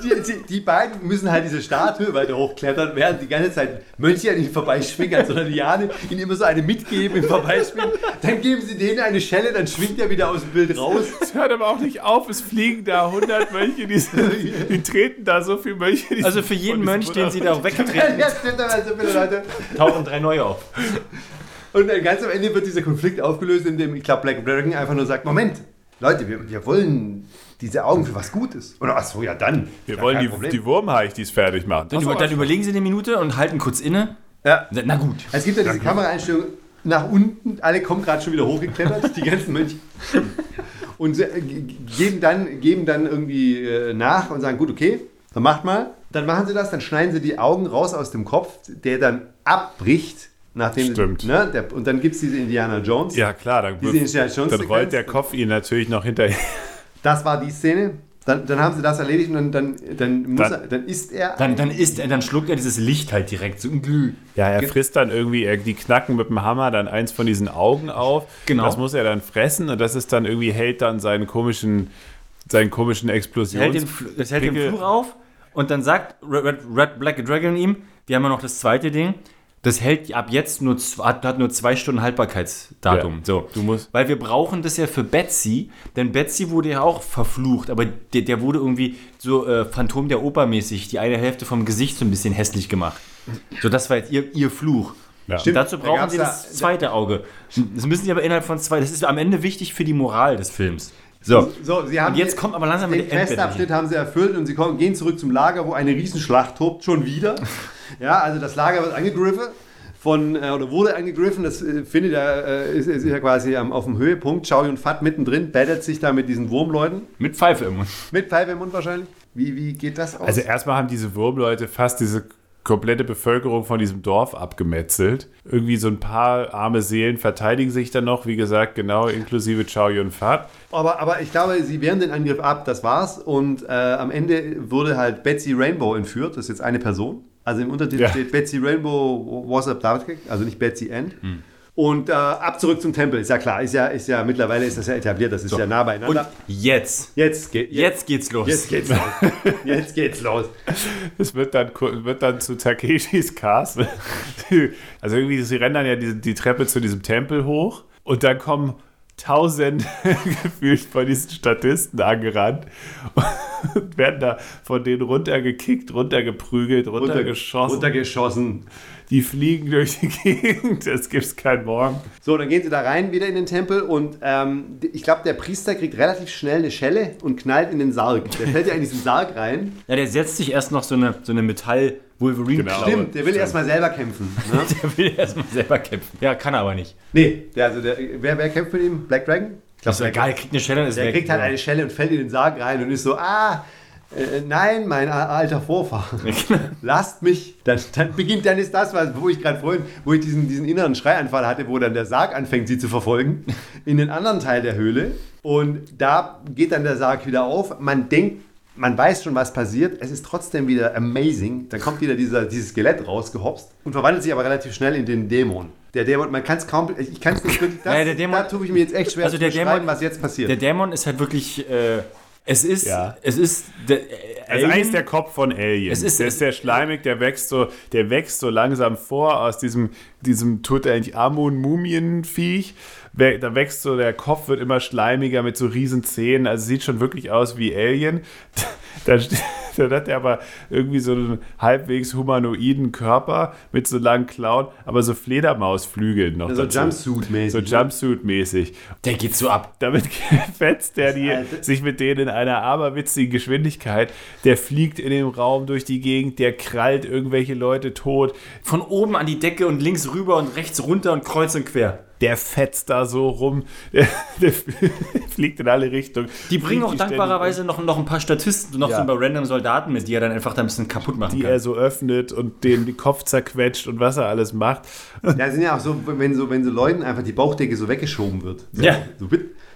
die, die, die beiden müssen halt diese Statue weiter hochklettern, während die ganze Zeit Mönche an ihnen vorbeischwingen, an so einer Liane, ihnen immer so eine mitgeben im Vorbeischwingen. Dann geben sie denen eine Schelle, dann schwingt er wieder aus dem Bild raus. Es hört aber auch nicht auf, es fliegen da 100 Mönche, die, sind, die treten da so viele Mönche. Die Also für jeden Mönch, den sie da weggetreten Ja, stimmt, da waren so viele Leute. tauchen drei neue auf. Und dann ganz am Ende wird dieser Konflikt aufgelöst, indem, ich glaube, Black Dragon einfach nur sagt, Moment, Leute, wir, wir wollen diese Augen für was Gutes. Oder ach so, ja dann. Wir ja, wollen die, Problem. die Wurmheichtis fertig machen. Dann, über, dann überlegen sie eine Minute und halten kurz inne. Ja. Na, na gut. Es gibt ja diese Kameraeinstellung nach unten, alle kommen gerade schon wieder hochgeklettert, die ganzen Mönche. Und sie, äh, geben, dann, geben dann irgendwie äh, nach und sagen, gut, okay, dann macht mal. Dann machen sie das, dann schneiden sie die Augen raus aus dem Kopf, der dann abbricht. Nachdem Stimmt. Ne, der, und dann gibt es diese Indiana Jones. Ja, klar, dann, Diese Indiana Jones dann rollt der Kopf ihnen natürlich noch hinterher. Das war die Szene. Dann, dann haben sie das erledigt und dann, dann, dann, muss Dann- er, dann ist er. Dann, dann, isst er, dann schluckt er dieses Licht halt direkt so ein Glüh. Ja, er frisst dann irgendwie, er, die knacken mit dem Hammer dann eins von diesen Augen auf. Genau. Das muss er dann fressen und das ist dann irgendwie, hält dann seinen komischen, seinen komischen Das Explosions... hält den, das hält den Fluch auf und dann sagt Red, Red, Red Black Dragon ihm, wir haben ja noch das zweite Ding, das hält ab jetzt nur, hat, hat nur zwei Stunden Haltbarkeitsdatum. Ja. So. Du musst- Weil wir brauchen das ja für Betsy, denn Betsy wurde ja auch verflucht, aber der, der wurde irgendwie so äh, Phantom der Oper mäßig, die eine Hälfte vom Gesicht so ein bisschen hässlich gemacht. So, das war jetzt ihr, ihr Fluch. Ja. Und dazu da brauchen gab's sie da- das zweite Auge. Das müssen sie aber innerhalb von zwei, das ist am Ende wichtig für die Moral des Films. So. So, sie haben Und jetzt die- kommt aber langsam den. Testabschnitt haben sie erfüllt und sie kommen, gehen zurück zum Lager, wo eine Riesenschlacht tobt, schon wieder. Ja, also das Lager wird angegriffen von, äh, oder wurde angegriffen, das äh, findet er, äh, ist, ist ja quasi am, auf dem Höhepunkt. Chow Yun Fat mittendrin, battelt sich da mit diesen Wurmleuten. Mit Pfeife im Mund. Mit Pfeife im Mund wahrscheinlich. Wie, wie geht das aus? Also erstmal haben diese Wurmleute fast diese komplette Bevölkerung von diesem Dorf abgemetzelt. Irgendwie so ein paar arme Seelen verteidigen sich dann noch, wie gesagt, genau inklusive Chow Yun Fat. Aber, aber ich glaube, sie wehren den Angriff ab, das war's. Und äh, am Ende wurde halt Betsy Rainbow entführt, das ist jetzt eine Person. Also im Untertitel Ja. steht Betsy Rainbow was abducted, also nicht Betsy End. Und äh, ab zurück zum Tempel, ist ja klar, ist ja, ist ja mittlerweile ist das ja etabliert, das ist ja nah Und beieinander. jetzt. jetzt, geht, jetzt, Jetzt geht's los. jetzt geht's los. jetzt geht's los. Es wird dann, wird dann zu Takeshis Castle. Also irgendwie, sie rennen dann ja die, die Treppe zu diesem Tempel hoch und dann kommen tausend gefühlt von diesen Statisten angerannt und werden da von denen runtergekickt, runtergeprügelt, runtergeschossen. Runtergeschossen. die fliegen durch die Gegend, es gibt keinen Morgen. So, dann gehen sie da rein wieder in den Tempel und ähm, ich glaube, der Priester kriegt relativ schnell eine Schelle und knallt in den Sarg. Der fällt ja in diesen Sarg rein. Ja, der setzt sich erst noch so eine, so eine Metall-Wolverine. Genau. Stimmt, der will erstmal selber kämpfen. Ne? Der will erstmal selber kämpfen. Ja, kann er aber nicht. Nee, der, also der, wer, wer kämpft mit ihm? Black Dragon? Ich glaub, Ist egal, er kriegt eine Stelle und ist Der weg. kriegt halt eine Schelle und fällt in den Sarg rein und ist so, ah, äh, nein, mein alter Vorfahr, lasst mich. Dann, dann beginnt, dann ist das, was, wo ich gerade vorhin, wo ich diesen, diesen inneren Schreianfall hatte, wo dann der Sarg anfängt, sie zu verfolgen, in den anderen Teil der Höhle. Und da geht dann der Sarg wieder auf. Man denkt, man weiß schon, was passiert. Es ist trotzdem wieder amazing. Dann kommt wieder dieser, dieses Skelett rausgehopst und verwandelt sich aber relativ schnell in den Dämon. Der Dämon, man kann es kaum, ich kann es nicht wirklich, das, Ja, der Dämon- da tue ich mir jetzt echt schwer Also zu der beschreiben, Dämon- was jetzt passiert. Der Dämon ist halt wirklich. Äh, es ist. Ja. Es ist. Der, äh, Also eigentlich ist der Kopf von Alien. Es ist- der ist sehr schleimig, der wächst so, der wächst so langsam vor aus diesem, diesem Tutanchamun-Mumienviech. Wä- Da wächst so, der Kopf wird immer schleimiger mit so riesen Zähnen. Also sieht schon wirklich aus wie Alien. Dann, ste- dann hat er aber irgendwie so einen halbwegs humanoiden Körper mit so langen Klauen, aber so Fledermausflügeln noch so dazu. Jumpsuit-mäßig. So Jumpsuit-mäßig. der geht so ab. Damit fetzt der die, sich mit denen in einer aberwitzigen Geschwindigkeit. Der fliegt in dem Raum durch die Gegend, der krallt irgendwelche Leute tot. Von oben an die Decke und links rüber und rechts runter und kreuz und quer. Der fetzt da so rum. Der, der fliegt in alle Richtungen. Die bringen auch dankbarerweise noch, noch ein paar Statisten, noch Ja. so ein paar random Soldaten mit, die er dann einfach da ein bisschen kaputt machen Die kann. er so öffnet und den den Kopf zerquetscht und was er alles macht. Ja, sind ja auch so, wenn so, wenn so Leuten einfach die Bauchdecke so weggeschoben wird. So, Ja. So,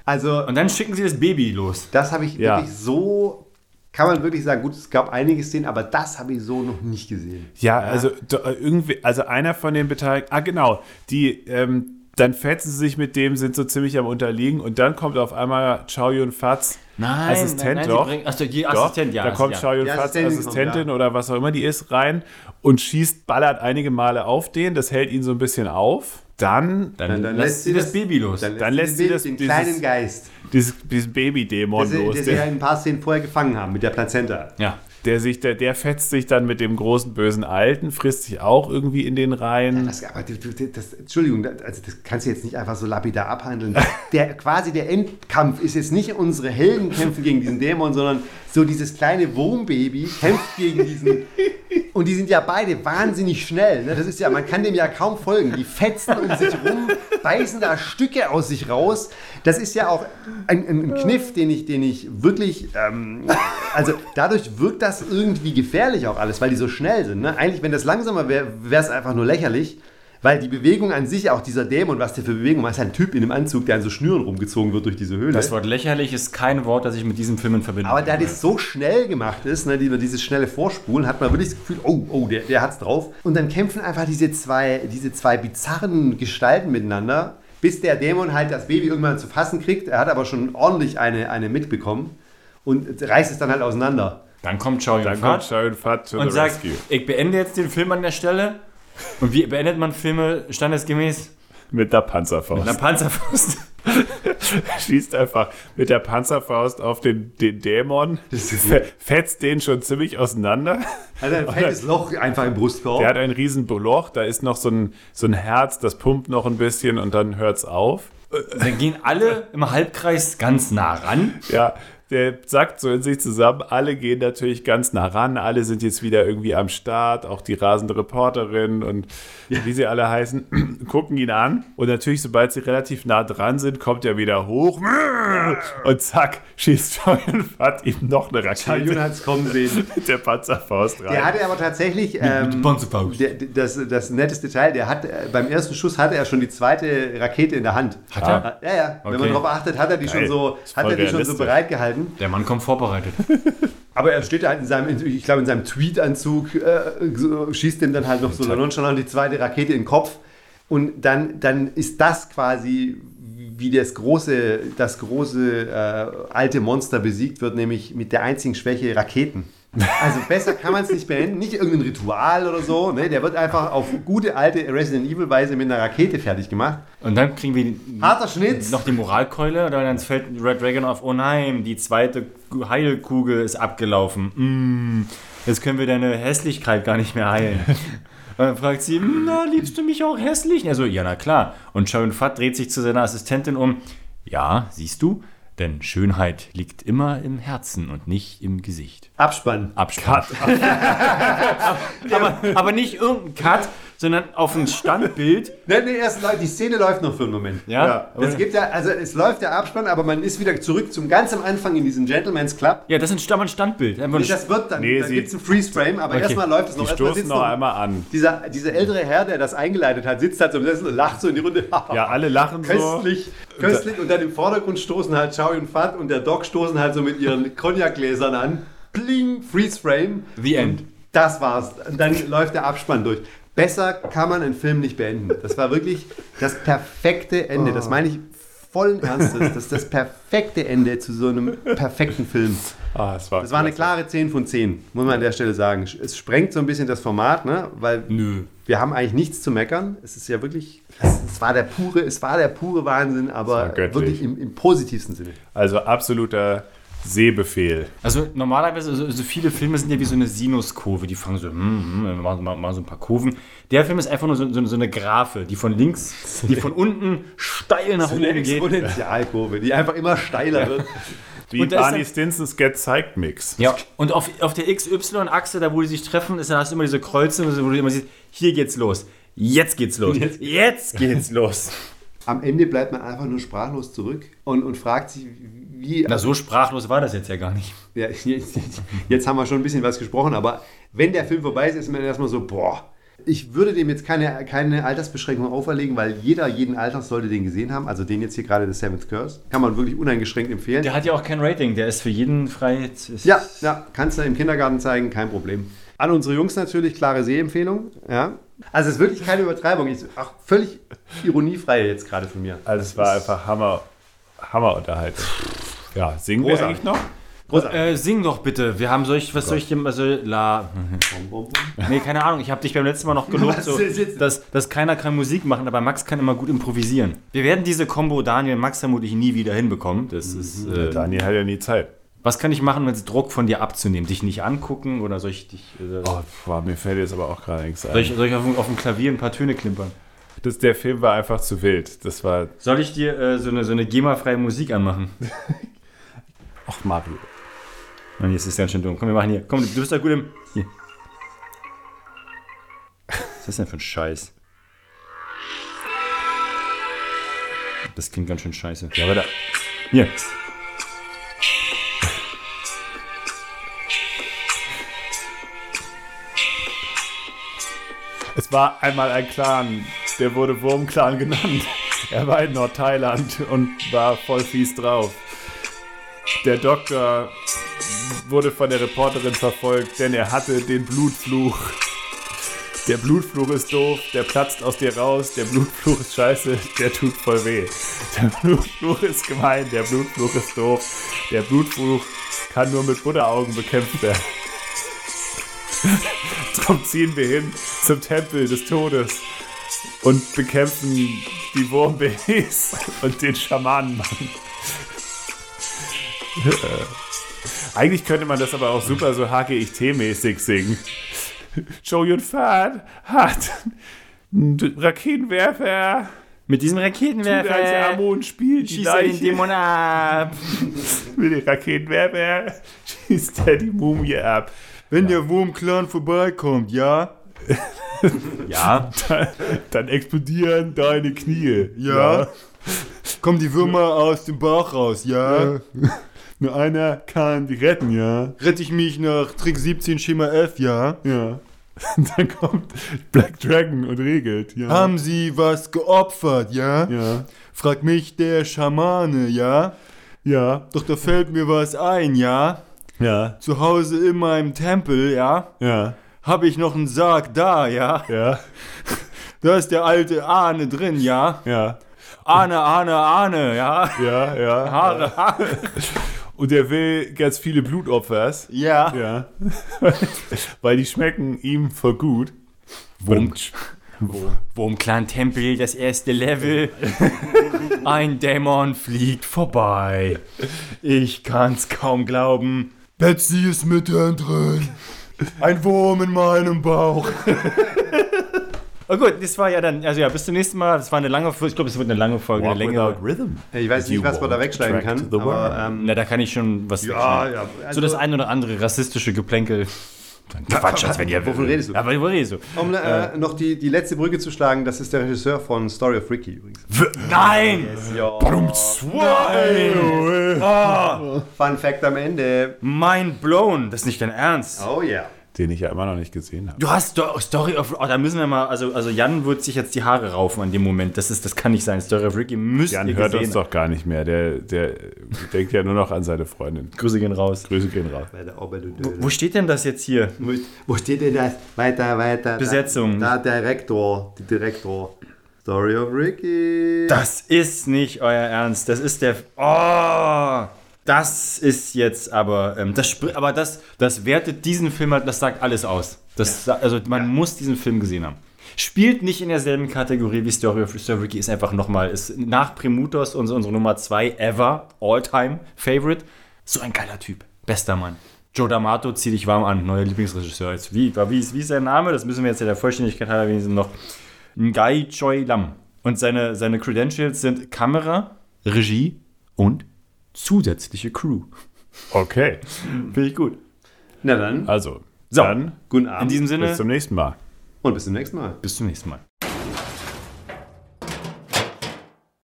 also, und dann schicken sie das Baby los. das habe ich Ja. wirklich so, kann man wirklich sagen, gut, es gab einige Szenen, aber das habe ich so noch nicht gesehen. Ja, also da- irgendwie, also einer von den Beteiligten, ah genau, die, ähm, dann fetzen sie sich mit dem, sind so ziemlich am Unterliegen und dann kommt auf einmal Chow Yun Fats Nein, Assistent nein, doch. sie bringen- Achso, die Doch, Assistent, ja. Da kommt ja. Chow Yun Fats Assistentin kommt, Assistentin ja. oder was auch immer die ist rein und schießt, ballert einige Male auf den, das hält ihn so ein bisschen auf. Dann, Dann, lässt sie das, Baby los. Dann lässt sie den, das- den dieses- kleinen Geist, dieses, diesen Babydämon los, der sie ja der, in ein paar Szenen vorher gefangen haben mit der Plazenta. ja. Der, sich, der, der fetzt sich dann mit dem großen bösen Alten, frisst sich auch irgendwie in den Reihen. Das, aber du- das, Entschuldigung, das, also das kannst du jetzt nicht einfach so lapidar abhandeln. Der, quasi der Endkampf ist jetzt nicht unsere Helden kämpfen gegen diesen Dämon, sondern so dieses kleine Wurmbaby kämpft gegen diesen. Und die sind ja beide wahnsinnig schnell. Ne? Das ist ja, man kann dem ja kaum folgen. Die fetzen um sich rum, beißen da Stücke aus sich raus. Das ist ja auch ein, ein Kniff, den ich, den ich wirklich. Ähm, also dadurch wirkt das irgendwie gefährlich auch alles, weil die so schnell sind. Ne? Eigentlich, wenn das langsamer wäre, wäre es einfach nur lächerlich. Weil die Bewegung an sich, auch dieser Dämon, was der für Bewegung macht, ist ein Typ in einem Anzug, der an so Schnüren rumgezogen wird durch diese Höhle. Das Wort lächerlich ist kein Wort, das ich mit diesem Film in Verbindung Aber da das so schnell gemacht ist, ne, die- dieses schnelle Vorspulen, hat man wirklich das Gefühl, oh, oh, der, der hat's drauf. Und dann kämpfen einfach diese zwei, diese zwei bizarren Gestalten miteinander, bis der Dämon halt das Baby irgendwann zu fassen kriegt. Er hat aber schon ordentlich eine, eine mitbekommen und reißt es dann halt auseinander. Dann kommt Chow Yun Dann kommt Fat Chow Yun Fat to und the sagt, rescue. ich beende jetzt den Film an der Stelle. Und wie beendet man Filme standesgemäß? Mit der Panzerfaust. Mit einer Panzerfaust. schießt einfach mit der Panzerfaust auf den, den Dämon, fe- fetzt den schon ziemlich auseinander. Also ein fettes Loch einfach im Brustkorb. Der hat ein riesen Loch, da ist noch so ein, so ein Herz, das pumpt noch ein bisschen und dann hört's auf. Dann gehen alle im Halbkreis ganz nah ran. Ja, der sagt so in sich zusammen, alle gehen natürlich ganz nah ran, alle sind jetzt wieder irgendwie am Start, auch die rasende Reporterin und wie sie alle heißen, gucken ihn an. Und natürlich, sobald sie relativ nah dran sind, kommt er wieder hoch und zack, schießt Choyun Fat ihm noch eine Rakete hat es kommen sehen. mit der Panzerfaust rein. Der hatte aber tatsächlich ähm, Panzerfaust. der, das, das netteste Detail, der hat äh, beim ersten Schuss hatte er schon die zweite Rakete in der Hand. Hat er? Ja, ja. Wenn man Okay. darauf achtet, hat er die schon so, hat er die schon so bereit gehalten. Der Mann kommt vorbereitet. Aber er steht halt in seinem, ich glaube in seinem Tweetanzug, äh, schießt ihm dann halt noch so nonchalant die zweite Rakete in den Kopf. Und dann, dann ist das quasi wie das große, das große äh, alte Monster besiegt wird, nämlich mit der einzigen Schwäche Raketen. Also besser kann man es nicht beenden, nicht irgendein Ritual oder so. Ne? Der wird einfach auf gute alte Resident Evil Weise mit einer Rakete fertig gemacht. Und dann kriegen wir Harter Schnitt. noch die Moralkeule. Und dann fällt Red Dragon auf, oh nein, die zweite Heilkugel ist abgelaufen. Mm, jetzt können wir deine Hässlichkeit gar nicht mehr heilen. Und dann fragt sie, na, liebst du mich auch hässlich? Und er so, ja, na klar. Und Sharon Fat dreht sich zu seiner Assistentin um. Ja, siehst du? Denn Schönheit liegt immer im Herzen und nicht im Gesicht. Abspann. Abspann. aber, aber nicht irgendein Cut, sondern auf ein Standbild. Ne, ne, erst die Szene läuft noch für einen Moment. Ja, Das gibt ja, also es läuft der Abspann, aber man ist wieder zurück zum ganz am Anfang in diesen Gentleman's Club. Ja, das ist ein Standbild. Ein Das wird dann, Nee, da sie- gibt es einen Freeze-Frame, aber Okay. erstmal läuft es noch. Die stoßen sitzt noch einmal an. Dieser, dieser ältere Herr, der das eingeleitet hat, sitzt halt so im Sessel und lacht so in die Runde. Ja, alle lachen so. Köstlich, köstlich. Und dann im Vordergrund stoßen halt Chow und Fat und der Doc stoßen halt so mit ihren Cognac-Gläsern an. Bling, Freeze-Frame. The End. Das war's. Und dann läuft der Abspann durch. Besser kann man einen Film nicht beenden. Das war wirklich das perfekte Ende. Das meine ich vollen Ernstes. Das ist das perfekte Ende zu so einem perfekten Film. Ah, es war, Das war eine klare 10 von 10, muss man an der Stelle sagen. Es sprengt so ein bisschen das Format, ne? weil Nö. wir haben eigentlich nichts zu meckern. Es ist ja wirklich, es, es war der pure, es war der pure Wahnsinn, aber wirklich im, im positivsten Sinne. Also absoluter Sehbefehl. Also normalerweise, so, so viele Filme sind ja wie so eine Sinuskurve. Die fangen so, hm, hm, machen, machen, machen so ein paar Kurven. Der Film ist einfach nur so, so, so eine Graphe, die von links, die von unten steil nach Eine oben geht. Exponentialkurve, die einfach immer steiler wird. Wie Barney dann- Stinsons Get Psyched Mix. Ja, und auf, auf der XY-Achse, da wo die sich treffen, ist, da hast du immer diese Kreuze, wo du immer siehst, hier geht's los. Jetzt geht's los. Jetzt, geht's los. Am Ende bleibt man einfach nur sprachlos zurück und, und fragt sich, wie. Na, so sprachlos war das jetzt ja gar nicht. Ja, jetzt, jetzt haben wir schon ein bisschen was gesprochen, aber wenn der Film vorbei ist, ist man erstmal so, boah. Ich würde dem jetzt keine, keine Altersbeschränkung auferlegen, weil jeder jeden Alters sollte den gesehen haben. Also den jetzt hier gerade, The Seventh Curse. Kann man wirklich uneingeschränkt empfehlen. Der hat ja auch kein Rating, der ist für jeden frei. Ist Ja, ja, kannst du im Kindergarten zeigen, kein Problem. An unsere Jungs natürlich, klare Sehempfehlung. Ja. Also es ist wirklich keine Übertreibung. Ich, auch völlig ironiefrei jetzt gerade von mir. Also es war einfach Hammer, Hammerunterhaltung. Ja, singen wir eigentlich noch? Äh, sing doch bitte. Wir haben solch, was soll ich dem, also, la. Nee, keine Ahnung. Ich habe dich beim letzten Mal noch gelobt, so, dass, dass keiner kann Musik machen, aber Max kann immer gut improvisieren. Wir werden diese Combo Daniel und Max vermutlich nie wieder hinbekommen. Das ist, äh, Daniel hat ja nie Zeit. was kann ich machen, um jetzt Druck von dir abzunehmen? Dich nicht angucken oder soll ich dich. Äh, Oh, boah, mir fällt jetzt aber auch gerade nichts soll, ich, ein. soll ich auf, dem- auf dem Klavier ein paar Töne klimpern? Das, der Film war einfach zu wild. Das war, Soll ich dir äh, so eine, so eine GEMA-freie Musik anmachen? ach Mario. Mann, jetzt ist ganz schön dumm. Komm, wir machen hier. Komm, du bist da gut im. Hier. Was ist das denn für ein Scheiß? Das klingt ganz schön scheiße. Ja, aber da, Hier. Es war einmal ein Clan, der wurde Wurmclan genannt. Er war in Nordthailand und war voll fies drauf. Der Doktor wurde von der Reporterin verfolgt, denn er hatte den Blutfluch. Der Blutfluch ist doof, der platzt aus dir raus, der Blutfluch ist scheiße, der tut voll weh. Der Blutfluch ist gemein, der Blutfluch ist doof, der Blutfluch kann nur mit Butteraugen bekämpft werden. Drum ziehen wir hin zum Tempel des Todes und bekämpfen die Wurmbabys und den Schamanenmann. Äh, Eigentlich könnte man das aber auch super so HGIT-mäßig singen. Joe Fahrt hat einen Raketenwerfer. Mit diesem Raketenwerfer Amon spielt die schießt er den Leiche. Dämon ab. Mit dem Raketenwerfer schießt er die Mumie ab. Wenn der Wurmclan vorbeikommt, ja? ja. Dann explodieren deine Knie. Ja. Kommen die Würmer aus dem Bauch raus, ja? Nur einer kann die retten, ja. Rette ich mich nach Trick 17 Schema F, ja? Ja. Dann kommt Black Dragon und regelt, ja. Haben sie was geopfert, ja? ja. Fragt mich der Schamane, ja? Ja. Doch da fällt mir was ein, ja? Ja. Zu Hause in meinem Tempel, ja? Ja. Habe ich noch einen Sarg da, ja? Ja. Da ist der alte Ahne drin, ja? Ja. Ahne, Ahne, Ahne, ja? Ja, ja. Haare, Haare. Und er will ganz viele Blutopfers. Ja. Ja. Weil die schmecken ihm voll gut. Wurm, Wurmclan Tempel, das erste Level. Ein Dämon fliegt vorbei. Ich kann's kaum glauben. Betsy ist mittendrin. Ein Wurm in meinem Bauch. Oh gut, das war ja dann, also ja, bis zum nächsten Mal. Das war eine lange Folge, ich glaube, es wird eine lange Folge, eine längere. rhythm. Ich weiß nicht, was man da wegschneiden kann. Aber, ähm, Na, da kann ich schon was ja, wegschneiden. ja. So das ein oder andere rassistische Geplänkel. Quatsch, als wenn ihr. Wovon redest du? Aber wovon redest du? Um äh, noch die, die letzte Brücke zu schlagen, das ist der Regisseur von Story of Ricky übrigens. Nein! Nein! Ah, Fun Fact am Ende. mind blown. Das ist nicht dein Ernst. Oh yeah. Den ich ja immer noch nicht gesehen habe. Du hast Sto- Story of oh, da müssen wir mal, also, also Jan wird sich jetzt die Haare raufen an dem Moment. Das ist, das kann nicht sein. Story of Ricky müsst Jan ihr hört gesehen uns doch gar nicht mehr. Der, der denkt ja nur noch an seine Freundin. Grüße gehen raus. Grüße gehen raus. Bei der Ober- Wo steht denn das jetzt hier? Wo, wo steht denn das? Weiter, weiter. Besetzung. Da, da Direktor. Die Direktor. Story of Ricky. Das ist nicht euer Ernst. Das ist der. Oh! Das ist jetzt aber. Ähm, das, aber das, das wertet diesen Film halt, das sagt alles aus. Das, sa- Also man muss diesen Film gesehen haben. Spielt nicht in derselben Kategorie wie Story of Story of Ricky, ist einfach nochmal, ist nach Primutos unsere, unsere Nummer 2 ever, all-time Favorite. So ein geiler Typ. Bester Mann. Joe D'Amato, zieh dich warm an, neuer Lieblingsregisseur. Jetzt, wie, wie, ist- wie ist sein Name? Das müssen wir jetzt in der Vollständigkeit halber wenigstens noch. Ngai Choi Lam. Und seine, seine Credentials sind Kamera, Regie und zusätzliche Crew. Okay. Finde ich gut. Na dann, Also, So. dann guten Abend. In diesem Sinne, bis zum nächsten Mal. und bis zum nächsten Mal. bis zum nächsten Mal.